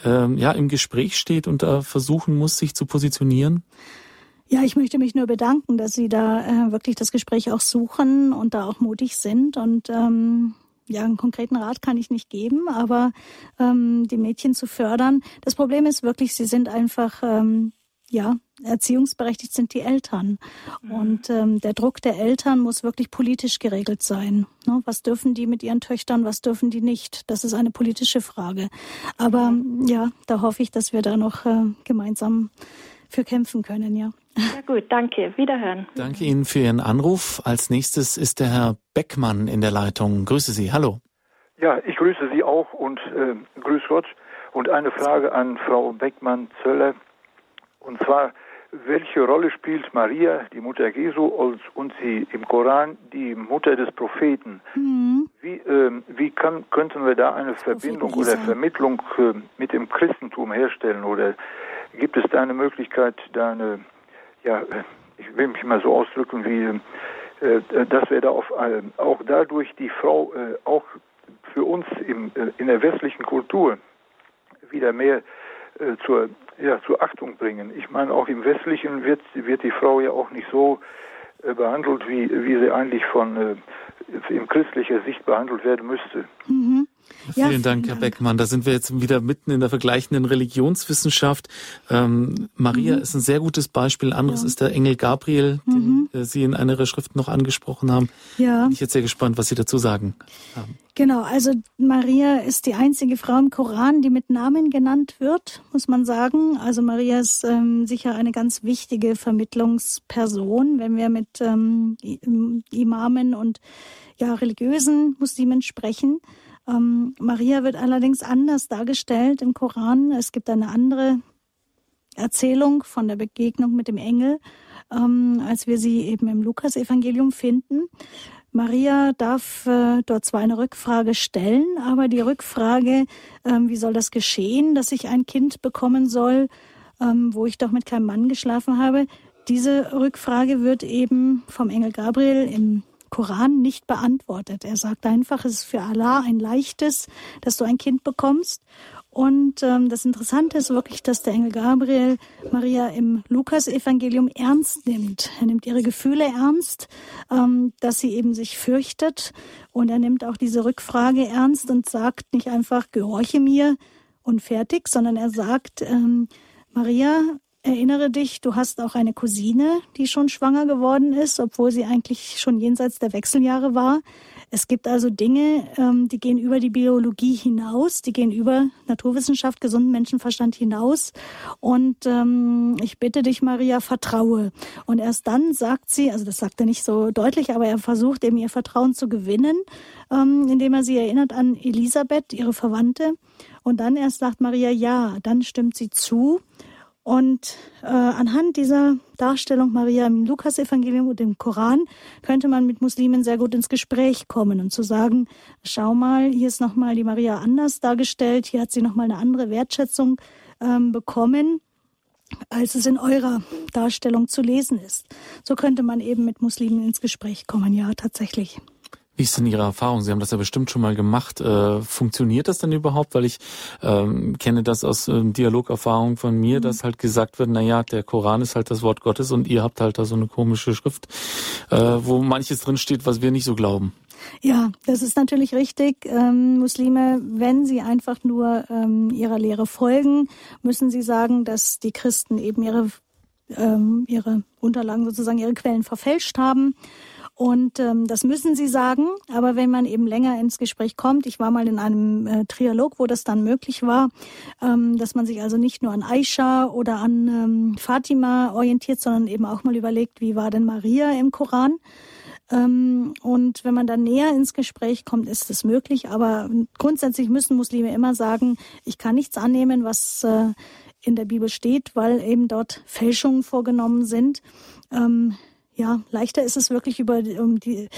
ähm, ja im Gespräch steht und da versuchen muss, sich zu positionieren? Ja, ich möchte mich nur bedanken, dass Sie da äh, wirklich das Gespräch auch suchen und da auch mutig sind. Und ähm, ja, einen konkreten Rat kann ich nicht geben, aber ähm, die Mädchen zu fördern. Das Problem ist wirklich, sie sind einfach ähm, ja, erziehungsberechtigt sind die Eltern. Mhm. Und ähm, der Druck der Eltern muss wirklich politisch geregelt sein. Ne? Was dürfen die mit ihren Töchtern, was dürfen die nicht? Das ist eine politische Frage. Aber ja, da hoffe ich, dass wir da noch äh, gemeinsam für kämpfen können, ja. Ja gut, danke. Wiederhören. Danke Ihnen für Ihren Anruf. Als nächstes ist der Herr Beckmann in der Leitung. Grüße Sie. Hallo. Ja, ich grüße Sie auch und äh, grüß Gott. Und eine Frage an Frau Beckmann-Zöller. Und zwar, welche Rolle spielt Maria, die Mutter Jesu, und sie im Koran die Mutter des Propheten? Mhm. Wie, äh, wie kann, könnten wir da eine Verbindung oder Vermittlung äh, mit dem Christentum herstellen? Oder gibt es da eine Möglichkeit, da eine, ja, äh, ich will mich mal so ausdrücken, wie, äh, dass wir da auf, äh, auch dadurch die Frau äh, auch für uns im, in der westlichen Kultur wieder mehr zur ja, zur Achtung bringen. Ich meine, auch im Westlichen wird, wird die Frau ja auch nicht so äh, behandelt, wie, wie sie eigentlich von äh, in christlicher Sicht behandelt werden müsste. Mhm. Ja, vielen Dank, Herr Beckmann. Da sind wir jetzt wieder mitten in der vergleichenden Religionswissenschaft. Ähm, Maria mhm. ist ein sehr gutes Beispiel. Anderes ja. ist der Engel Gabriel, den mhm. äh, Sie in einer Ihrer Schriften noch angesprochen haben. Ja. Bin ich jetzt sehr gespannt, was Sie dazu sagen haben. Genau, also Maria ist die einzige Frau im Koran, die mit Namen genannt wird, muss man sagen. Also Maria ist ähm, sicher eine ganz wichtige Vermittlungsperson, wenn wir mit ähm, Imamen und ja, religiösen Muslimen sprechen. Ähm, Maria wird allerdings anders dargestellt im Koran. Es gibt eine andere Erzählung von der Begegnung mit dem Engel, ähm, als wir sie eben im Lukasevangelium finden. Maria darf äh, dort zwar eine Rückfrage stellen, aber die Rückfrage, ähm, wie soll das geschehen, dass ich ein Kind bekommen soll, ähm, wo ich doch mit keinem Mann geschlafen habe, diese Rückfrage wird eben vom Engel Gabriel im Koran nicht beantwortet. Er sagt einfach, es ist für Allah ein leichtes, dass du ein Kind bekommst. Und ähm, das Interessante ist wirklich, dass der Engel Gabriel Maria im Lukas-Evangelium ernst nimmt. Er nimmt ihre Gefühle ernst, ähm, dass sie eben sich fürchtet. Und er nimmt auch diese Rückfrage ernst und sagt nicht einfach, gehorche mir und fertig, sondern er sagt, ähm, Maria, Erinnere dich, du hast auch eine Cousine, die schon schwanger geworden ist, obwohl sie eigentlich schon jenseits der Wechseljahre war. Es gibt also Dinge, ähm, die gehen über die Biologie hinaus, die gehen über Naturwissenschaft, gesunden Menschenverstand hinaus. Und ähm, ich bitte dich, Maria, vertraue. Und erst dann sagt sie, also das sagt er nicht so deutlich, aber er versucht eben ihr Vertrauen zu gewinnen, ähm, indem er sie erinnert an Elisabeth, ihre Verwandte. Und dann erst sagt Maria ja, dann stimmt sie zu. Und äh, anhand dieser Darstellung Maria im Lukas-Evangelium und im Koran könnte man mit Muslimen sehr gut ins Gespräch kommen und zu sagen, schau mal, hier ist nochmal die Maria anders dargestellt, hier hat sie nochmal eine andere Wertschätzung ähm, bekommen, als es in eurer Darstellung zu lesen ist. So könnte man eben mit Muslimen ins Gespräch kommen, ja, tatsächlich. Wie ist denn Ihre Erfahrung? Sie haben das ja bestimmt schon mal gemacht. Äh, funktioniert das denn überhaupt? Weil ich ähm, kenne das aus äh, Dialogerfahrung von mir, mhm. dass halt gesagt wird, na ja, der Koran ist halt das Wort Gottes und ihr habt halt da so eine komische Schrift, äh, wo manches drin steht, was wir nicht so glauben. Ja, das ist natürlich richtig. Ähm, Muslime, wenn sie einfach nur ähm, ihrer Lehre folgen, müssen sie sagen, dass die Christen eben ihre, ähm, ihre Unterlagen sozusagen, ihre Quellen verfälscht haben. Und ähm, das müssen sie sagen. Aber wenn man eben länger ins Gespräch kommt, ich war mal in einem äh, Trialog, wo das dann möglich war, ähm, dass man sich also nicht nur an Aisha oder an ähm, Fatima orientiert, sondern eben auch mal überlegt, wie war denn Maria im Koran? Ähm, und wenn man dann näher ins Gespräch kommt, ist es möglich. Aber grundsätzlich müssen Muslime immer sagen, ich kann nichts annehmen, was äh, in der Bibel steht, weil eben dort Fälschungen vorgenommen sind. Ja, leichter ist es wirklich über um die,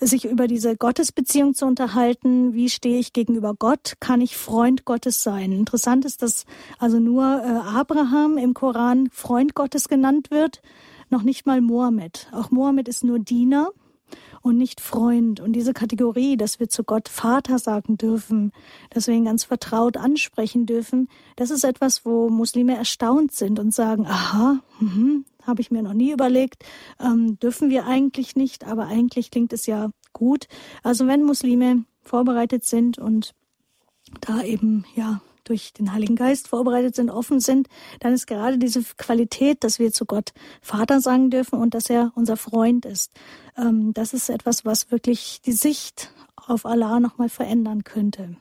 sich über diese Gottesbeziehung zu unterhalten. Wie stehe ich gegenüber Gott? Kann ich Freund Gottes sein? Interessant ist, dass also nur äh, Abraham im Koran Freund Gottes genannt wird. noch nicht mal Mohammed. Auch Mohammed ist nur Diener und nicht Freund. Und diese Kategorie, dass wir zu Gott Vater sagen dürfen, dass wir ihn ganz vertraut ansprechen dürfen, das ist etwas, wo Muslime erstaunt sind und sagen, aha, mhm, habe ich mir noch nie überlegt, ähm, dürfen wir eigentlich nicht, aber eigentlich klingt es ja gut. Also wenn Muslime vorbereitet sind und da eben ja durch den Heiligen Geist vorbereitet sind, offen sind, dann ist gerade diese Qualität, dass wir zu Gott Vater sagen dürfen und dass er unser Freund ist. Ähm, das ist etwas, was wirklich die Sicht auf Allah nochmal verändern könnte.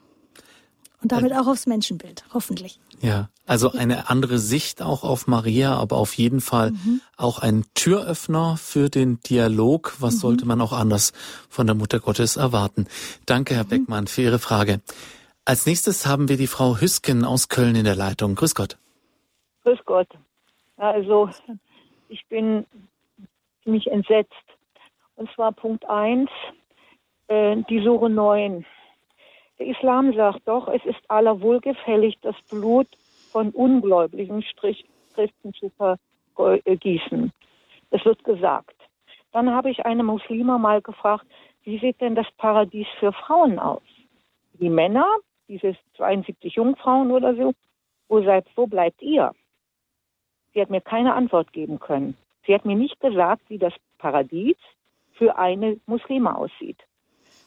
Und damit auch aufs Menschenbild, hoffentlich. Ja, also eine andere Sicht auch auf Maria, aber auf jeden Fall mhm. auch ein Türöffner für den Dialog. Was mhm. sollte man auch anders von der Mutter Gottes erwarten? Danke, Herr mhm. Beckmann, für Ihre Frage. Als nächstes haben wir die Frau Hüsken aus Köln in der Leitung. Grüß Gott. Grüß Gott. Also, ich bin ziemlich entsetzt. Und zwar Punkt 1, äh, die Suche 9. Der Islam sagt doch, es ist aller wohlgefällig, das Blut von ungläubigen Christen zu vergießen. Das wird gesagt. Dann habe ich eine Muslima mal gefragt, wie sieht denn das Paradies für Frauen aus? Die Männer diese 72 Jungfrauen oder so, wo, seid, wo bleibt ihr? Sie hat mir keine Antwort geben können. Sie hat mir nicht gesagt, wie das Paradies für eine Muslime aussieht.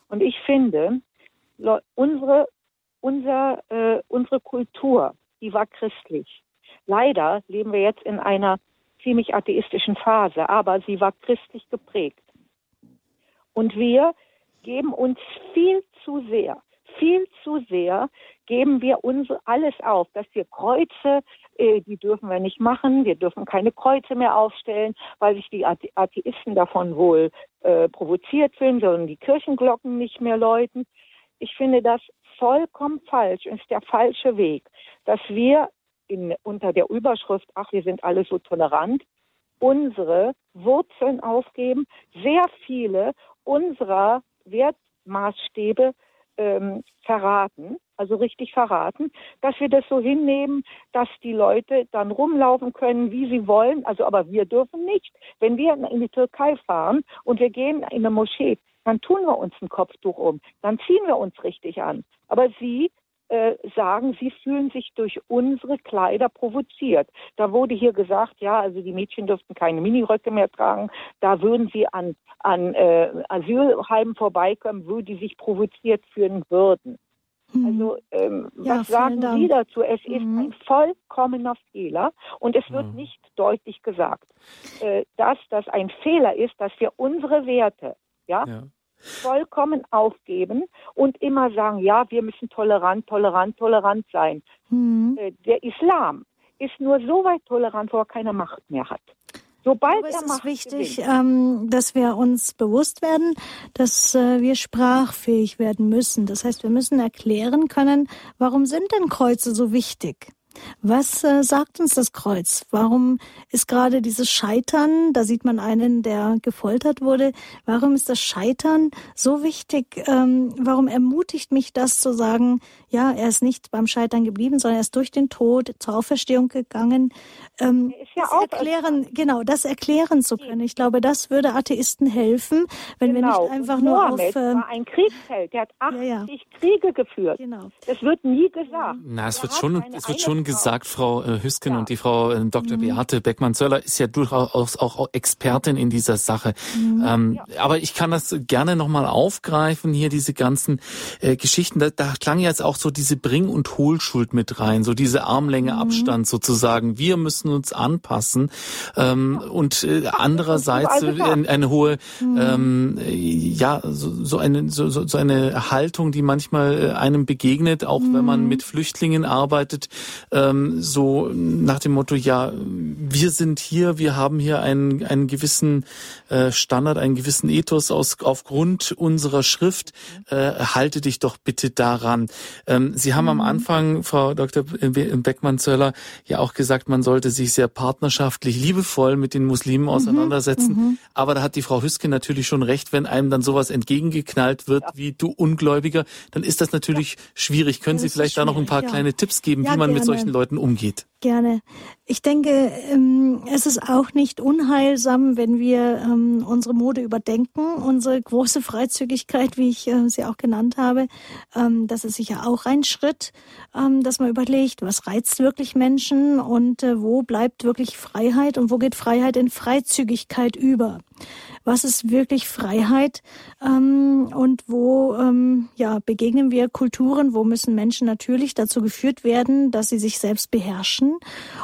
Und ich finde, unsere, unser, äh, unsere Kultur, die war christlich. Leider leben wir jetzt in einer ziemlich atheistischen Phase, aber sie war christlich geprägt. Und wir geben uns viel zu sehr viel zu sehr geben wir uns alles auf, dass wir Kreuze, äh, die dürfen wir nicht machen, wir dürfen keine Kreuze mehr aufstellen, weil sich die Atheisten davon wohl äh, provoziert fühlen, sondern die Kirchenglocken nicht mehr läuten. Ich finde das vollkommen falsch und ist der falsche Weg, dass wir in, unter der Überschrift, ach, wir sind alle so tolerant, unsere Wurzeln aufgeben, sehr viele unserer Wertmaßstäbe ähm, verraten, also richtig verraten, dass wir das so hinnehmen, dass die Leute dann rumlaufen können, wie sie wollen. Also, aber wir dürfen nicht. Wenn wir in die Türkei fahren und wir gehen in eine Moschee, dann tun wir uns ein Kopftuch um, dann ziehen wir uns richtig an. Aber sie äh, sagen, sie fühlen sich durch unsere Kleider provoziert. Da wurde hier gesagt, ja, also die Mädchen dürften keine Miniröcke mehr tragen. Da würden sie an, an äh, Asylheimen vorbeikommen, wo die sich provoziert fühlen würden. Mhm. Also ähm, ja, was sagen Sie dazu? Es mhm. ist ein vollkommener Fehler und es wird mhm. nicht deutlich gesagt, äh, dass das ein Fehler ist, dass wir unsere Werte, ja, ja vollkommen aufgeben und immer sagen, ja, wir müssen tolerant, tolerant, tolerant sein. Mhm. Der Islam ist nur so weit tolerant, wo er keine Macht mehr hat. Sobald Aber es er ist wichtig, ähm, dass wir uns bewusst werden, dass äh, wir sprachfähig werden müssen. Das heißt, wir müssen erklären können, warum sind denn Kreuze so wichtig? Was äh, sagt uns das Kreuz? Warum ist gerade dieses Scheitern, da sieht man einen, der gefoltert wurde, warum ist das Scheitern so wichtig? Ähm, warum ermutigt mich das zu sagen, ja, er ist nicht beim Scheitern geblieben, sondern er ist durch den Tod zur Auferstehung gegangen. Ähm, ja das erklären, genau, das erklären zu können. Ich glaube, das würde Atheisten helfen, wenn genau. wir nicht einfach nur Mohammed auf. Äh, war ein Kriegsheld, der hat 80 ja, ja. Kriege geführt. Genau. Das wird nie gesagt. Na, es wird schon, es wird schon gesagt, Frau äh, Hüsken ja. und die Frau äh, Dr. Mhm. Beate Beckmann-Zöller ist ja durchaus auch Expertin in dieser Sache. Mhm. Ähm, aber ich kann das gerne nochmal aufgreifen, hier diese ganzen äh, Geschichten. Da, da klang jetzt auch so diese Bring- und Hohlschuld mit rein, so diese Armlänge mhm. Abstand sozusagen. Wir müssen uns anpassen ähm, und äh, andererseits eine, eine hohe, ähm, ja, so, so eine so, so eine Haltung, die manchmal äh, einem begegnet, auch wenn man mit Flüchtlingen arbeitet, ähm, so nach dem Motto, ja, wir sind hier, wir haben hier einen einen gewissen äh, Standard, einen gewissen Ethos aus aufgrund unserer Schrift. Äh, halte dich doch bitte daran. Ähm, Sie haben mhm. am Anfang, Frau Dr. Beckmann-Zöller, ja auch gesagt, man sollte sich sehr partnerschaftlich, liebevoll mit den Muslimen mhm. auseinandersetzen. Mhm. Aber da hat die Frau Hüske natürlich schon recht, wenn einem dann sowas entgegengeknallt wird, ja. wie du Ungläubiger, dann ist das natürlich ja. schwierig. Können Sie vielleicht da noch ein paar ja. kleine Tipps geben, wie man gerne. mit solchen solchen Leuten umgeht. Gerne. Ich denke, ähm, es ist auch nicht unheilsam, wenn wir ähm, unsere Mode überdenken, unsere große Freizügigkeit, wie ich äh, sie auch genannt habe. Ähm, das ist sicher auch ein Schritt, dass man überlegt, was reizt wirklich Menschen und äh, wo bleibt wirklich Freiheit und wo geht Freiheit in Freizügigkeit über was ist wirklich Freiheit ähm, und wo ähm, ja, begegnen wir Kulturen, wo müssen Menschen natürlich dazu geführt werden, dass sie sich selbst beherrschen.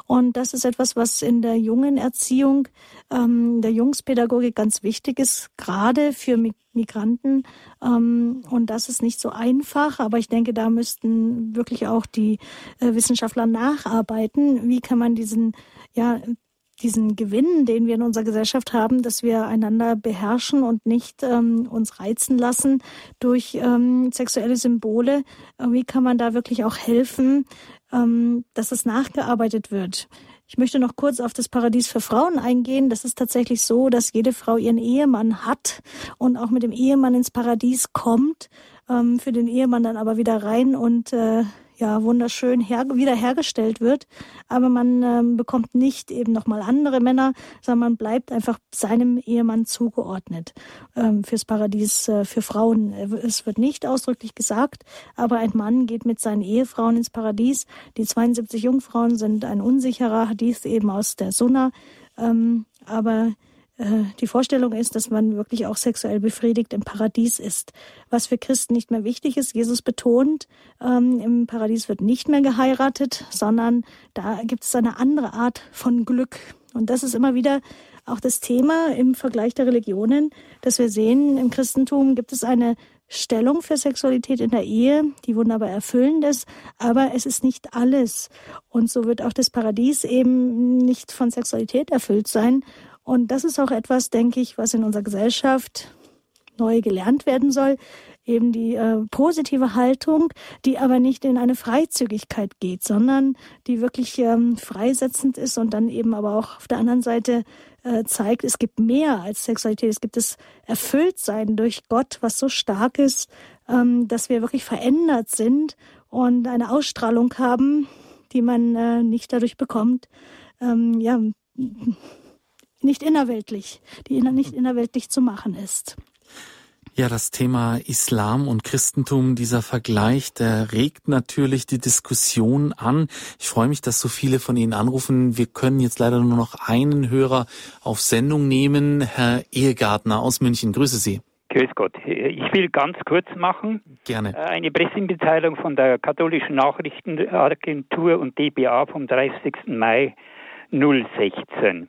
Und das ist etwas, was in der jungen Erziehung, ähm, der Jungspädagogik ganz wichtig ist, gerade für Migranten. Ähm, und das ist nicht so einfach, aber ich denke, da müssten wirklich auch die äh, Wissenschaftler nacharbeiten. Wie kann man diesen ja, diesen Gewinn, den wir in unserer Gesellschaft haben, dass wir einander beherrschen und nicht ähm, uns reizen lassen durch ähm, sexuelle Symbole. Wie kann man da wirklich auch helfen, ähm, dass es nachgearbeitet wird? Ich möchte noch kurz auf das Paradies für Frauen eingehen. Das ist tatsächlich so, dass jede Frau ihren Ehemann hat und auch mit dem Ehemann ins Paradies kommt, ähm, für den Ehemann dann aber wieder rein und äh, ja wunderschön her wiederhergestellt wird. Aber man ähm, bekommt nicht eben nochmal andere Männer, sondern man bleibt einfach seinem Ehemann zugeordnet ähm, fürs Paradies äh, für Frauen. Es wird nicht ausdrücklich gesagt, aber ein Mann geht mit seinen Ehefrauen ins Paradies. Die 72 Jungfrauen sind ein unsicherer Hadith eben aus der Sunna. Ähm, aber äh, die Vorstellung ist, dass man wirklich auch sexuell befriedigt im Paradies ist. Was für Christen nicht mehr wichtig ist, Jesus betont, ähm, im Paradies wird nicht mehr geheiratet, sondern da gibt es eine andere Art von Glück. Und das ist immer wieder auch das Thema im Vergleich der Religionen, dass wir sehen, im Christentum gibt es eine Stellung für Sexualität in der Ehe, die wunderbar erfüllend ist, aber es ist nicht alles. Und so wird auch das Paradies eben nicht von Sexualität erfüllt sein. Und das ist auch etwas, denke ich, was in unserer Gesellschaft neu gelernt werden soll. Eben die äh, positive Haltung, die aber nicht in eine Freizügigkeit geht, sondern die wirklich ähm, freisetzend ist und dann eben aber auch auf der anderen Seite äh, zeigt, es gibt mehr als Sexualität. Es gibt das Erfülltsein durch Gott, was so stark ist, ähm, dass wir wirklich verändert sind und eine Ausstrahlung haben, die man äh, nicht dadurch bekommt, ähm, ja, nicht innerweltlich, die nicht innerweltlich zu machen ist. Ja, das Thema Islam und Christentum, dieser Vergleich, der regt natürlich die Diskussion an. Ich freue mich, dass so viele von Ihnen anrufen. Wir können jetzt leider nur noch einen Hörer auf Sendung nehmen. Herr Ehegartner aus München, grüße Sie. Grüß Gott. Ich will ganz kurz machen. Gerne. Äh, eine Pressemitteilung von der katholischen Nachrichtenagentur und DBA vom 30. Mai 016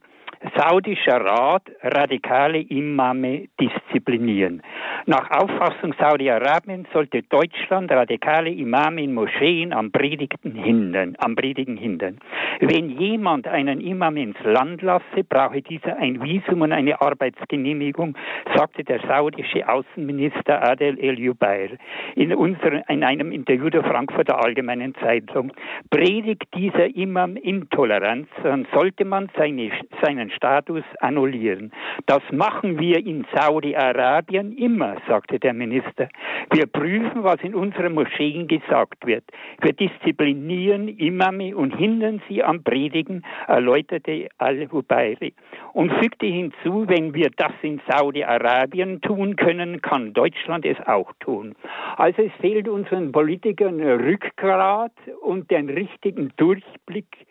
saudischer Rat radikale Imame disziplinieren. Nach Auffassung Saudi-Arabiens sollte Deutschland radikale Imame in Moscheen am Predigten hindern, am Predigen hindern. Wenn jemand einen Imam ins Land lasse, brauche dieser ein Visum und eine Arbeitsgenehmigung, sagte der saudische Außenminister Adel El-Jubair in, in einem Interview der Frankfurter Allgemeinen Zeitung. Predigt dieser Imam Intoleranz, dann sollte man seine, seinen Status annullieren. Das machen wir in Saudi-Arabien immer, sagte der Minister. Wir prüfen, was in unseren Moscheen gesagt wird. Wir disziplinieren Imame und hindern sie am Predigen, erläuterte Al-Hubairi. Und fügte hinzu, wenn wir das in Saudi-Arabien tun können, kann Deutschland es auch tun. Also es fehlt unseren Politikern Rückgrat und den richtigen Durchblick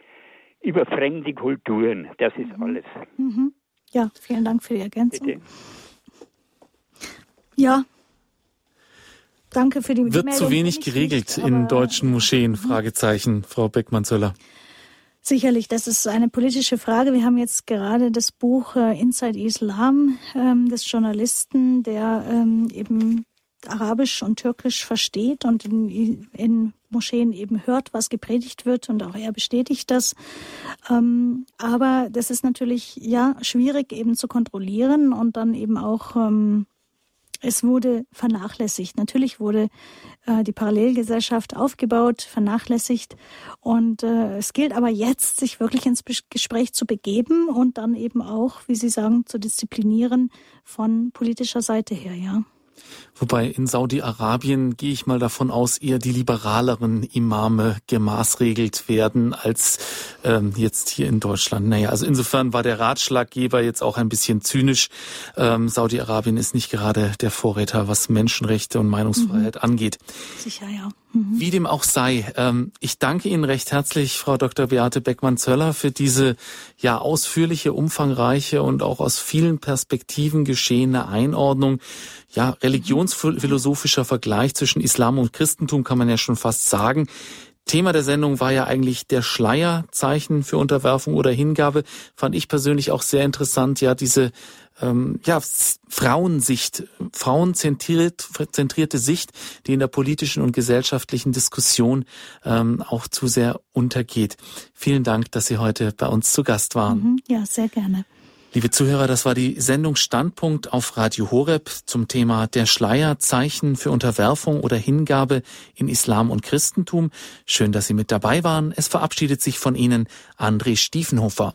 über fremde Kulturen. Das ist mhm. alles. Mhm. Ja, vielen Dank für die Ergänzung. Bitte. Ja. Danke für die Wird Meldung. zu wenig geregelt nicht, in deutschen Moscheen? Mhm. Fragezeichen, Frau Beckmann-Zöller. Sicherlich, das ist eine politische Frage. Wir haben jetzt gerade das Buch äh, Inside Islam ähm, des Journalisten, der ähm, eben Arabisch und Türkisch versteht und in, in Moscheen eben hört, was gepredigt wird und auch er bestätigt das. Ähm, aber das ist natürlich ja schwierig eben zu kontrollieren und dann eben auch ähm, es wurde vernachlässigt. Natürlich wurde äh, die Parallelgesellschaft aufgebaut, vernachlässigt. Und äh, es gilt aber jetzt, sich wirklich ins Gespräch zu begeben und dann eben auch, wie Sie sagen, zu disziplinieren von politischer Seite her, ja. Wobei in Saudi-Arabien gehe ich mal davon aus, eher die liberaleren Imame gemaßregelt werden als ähm, jetzt hier in Deutschland. Naja, also insofern war der Ratschlaggeber jetzt auch ein bisschen zynisch. Ähm, Saudi-Arabien ist nicht gerade der Vorräter, was Menschenrechte und Meinungsfreiheit mhm. angeht. Sicher, ja. Wie dem auch sei, ähm, ich danke Ihnen recht herzlich, Frau Dr. Beate Beckmann-Zöller, für diese ja ausführliche, umfangreiche und auch aus vielen Perspektiven geschehene Einordnung. Ja, religionsphilosophischer Vergleich zwischen Islam und Christentum kann man ja schon fast sagen. Thema der Sendung war ja eigentlich der Schleierzeichen für Unterwerfung oder Hingabe. Fand ich persönlich auch sehr interessant, ja, diese ähm, ja, Frauensicht, frauenzentrierte Sicht, die in der politischen und gesellschaftlichen Diskussion ähm, auch zu sehr untergeht. Vielen Dank, dass Sie heute bei uns zu Gast waren. Mhm, ja, sehr gerne. Liebe Zuhörer, das war die Sendung Standpunkt auf Radio Horeb zum Thema der Schleier, Zeichen für Unterwerfung oder Hingabe in Islam und Christentum. Schön, dass Sie mit dabei waren. Es verabschiedet sich von Ihnen André Stiefenhofer.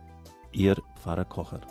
Ihr Pfarrer Kocher.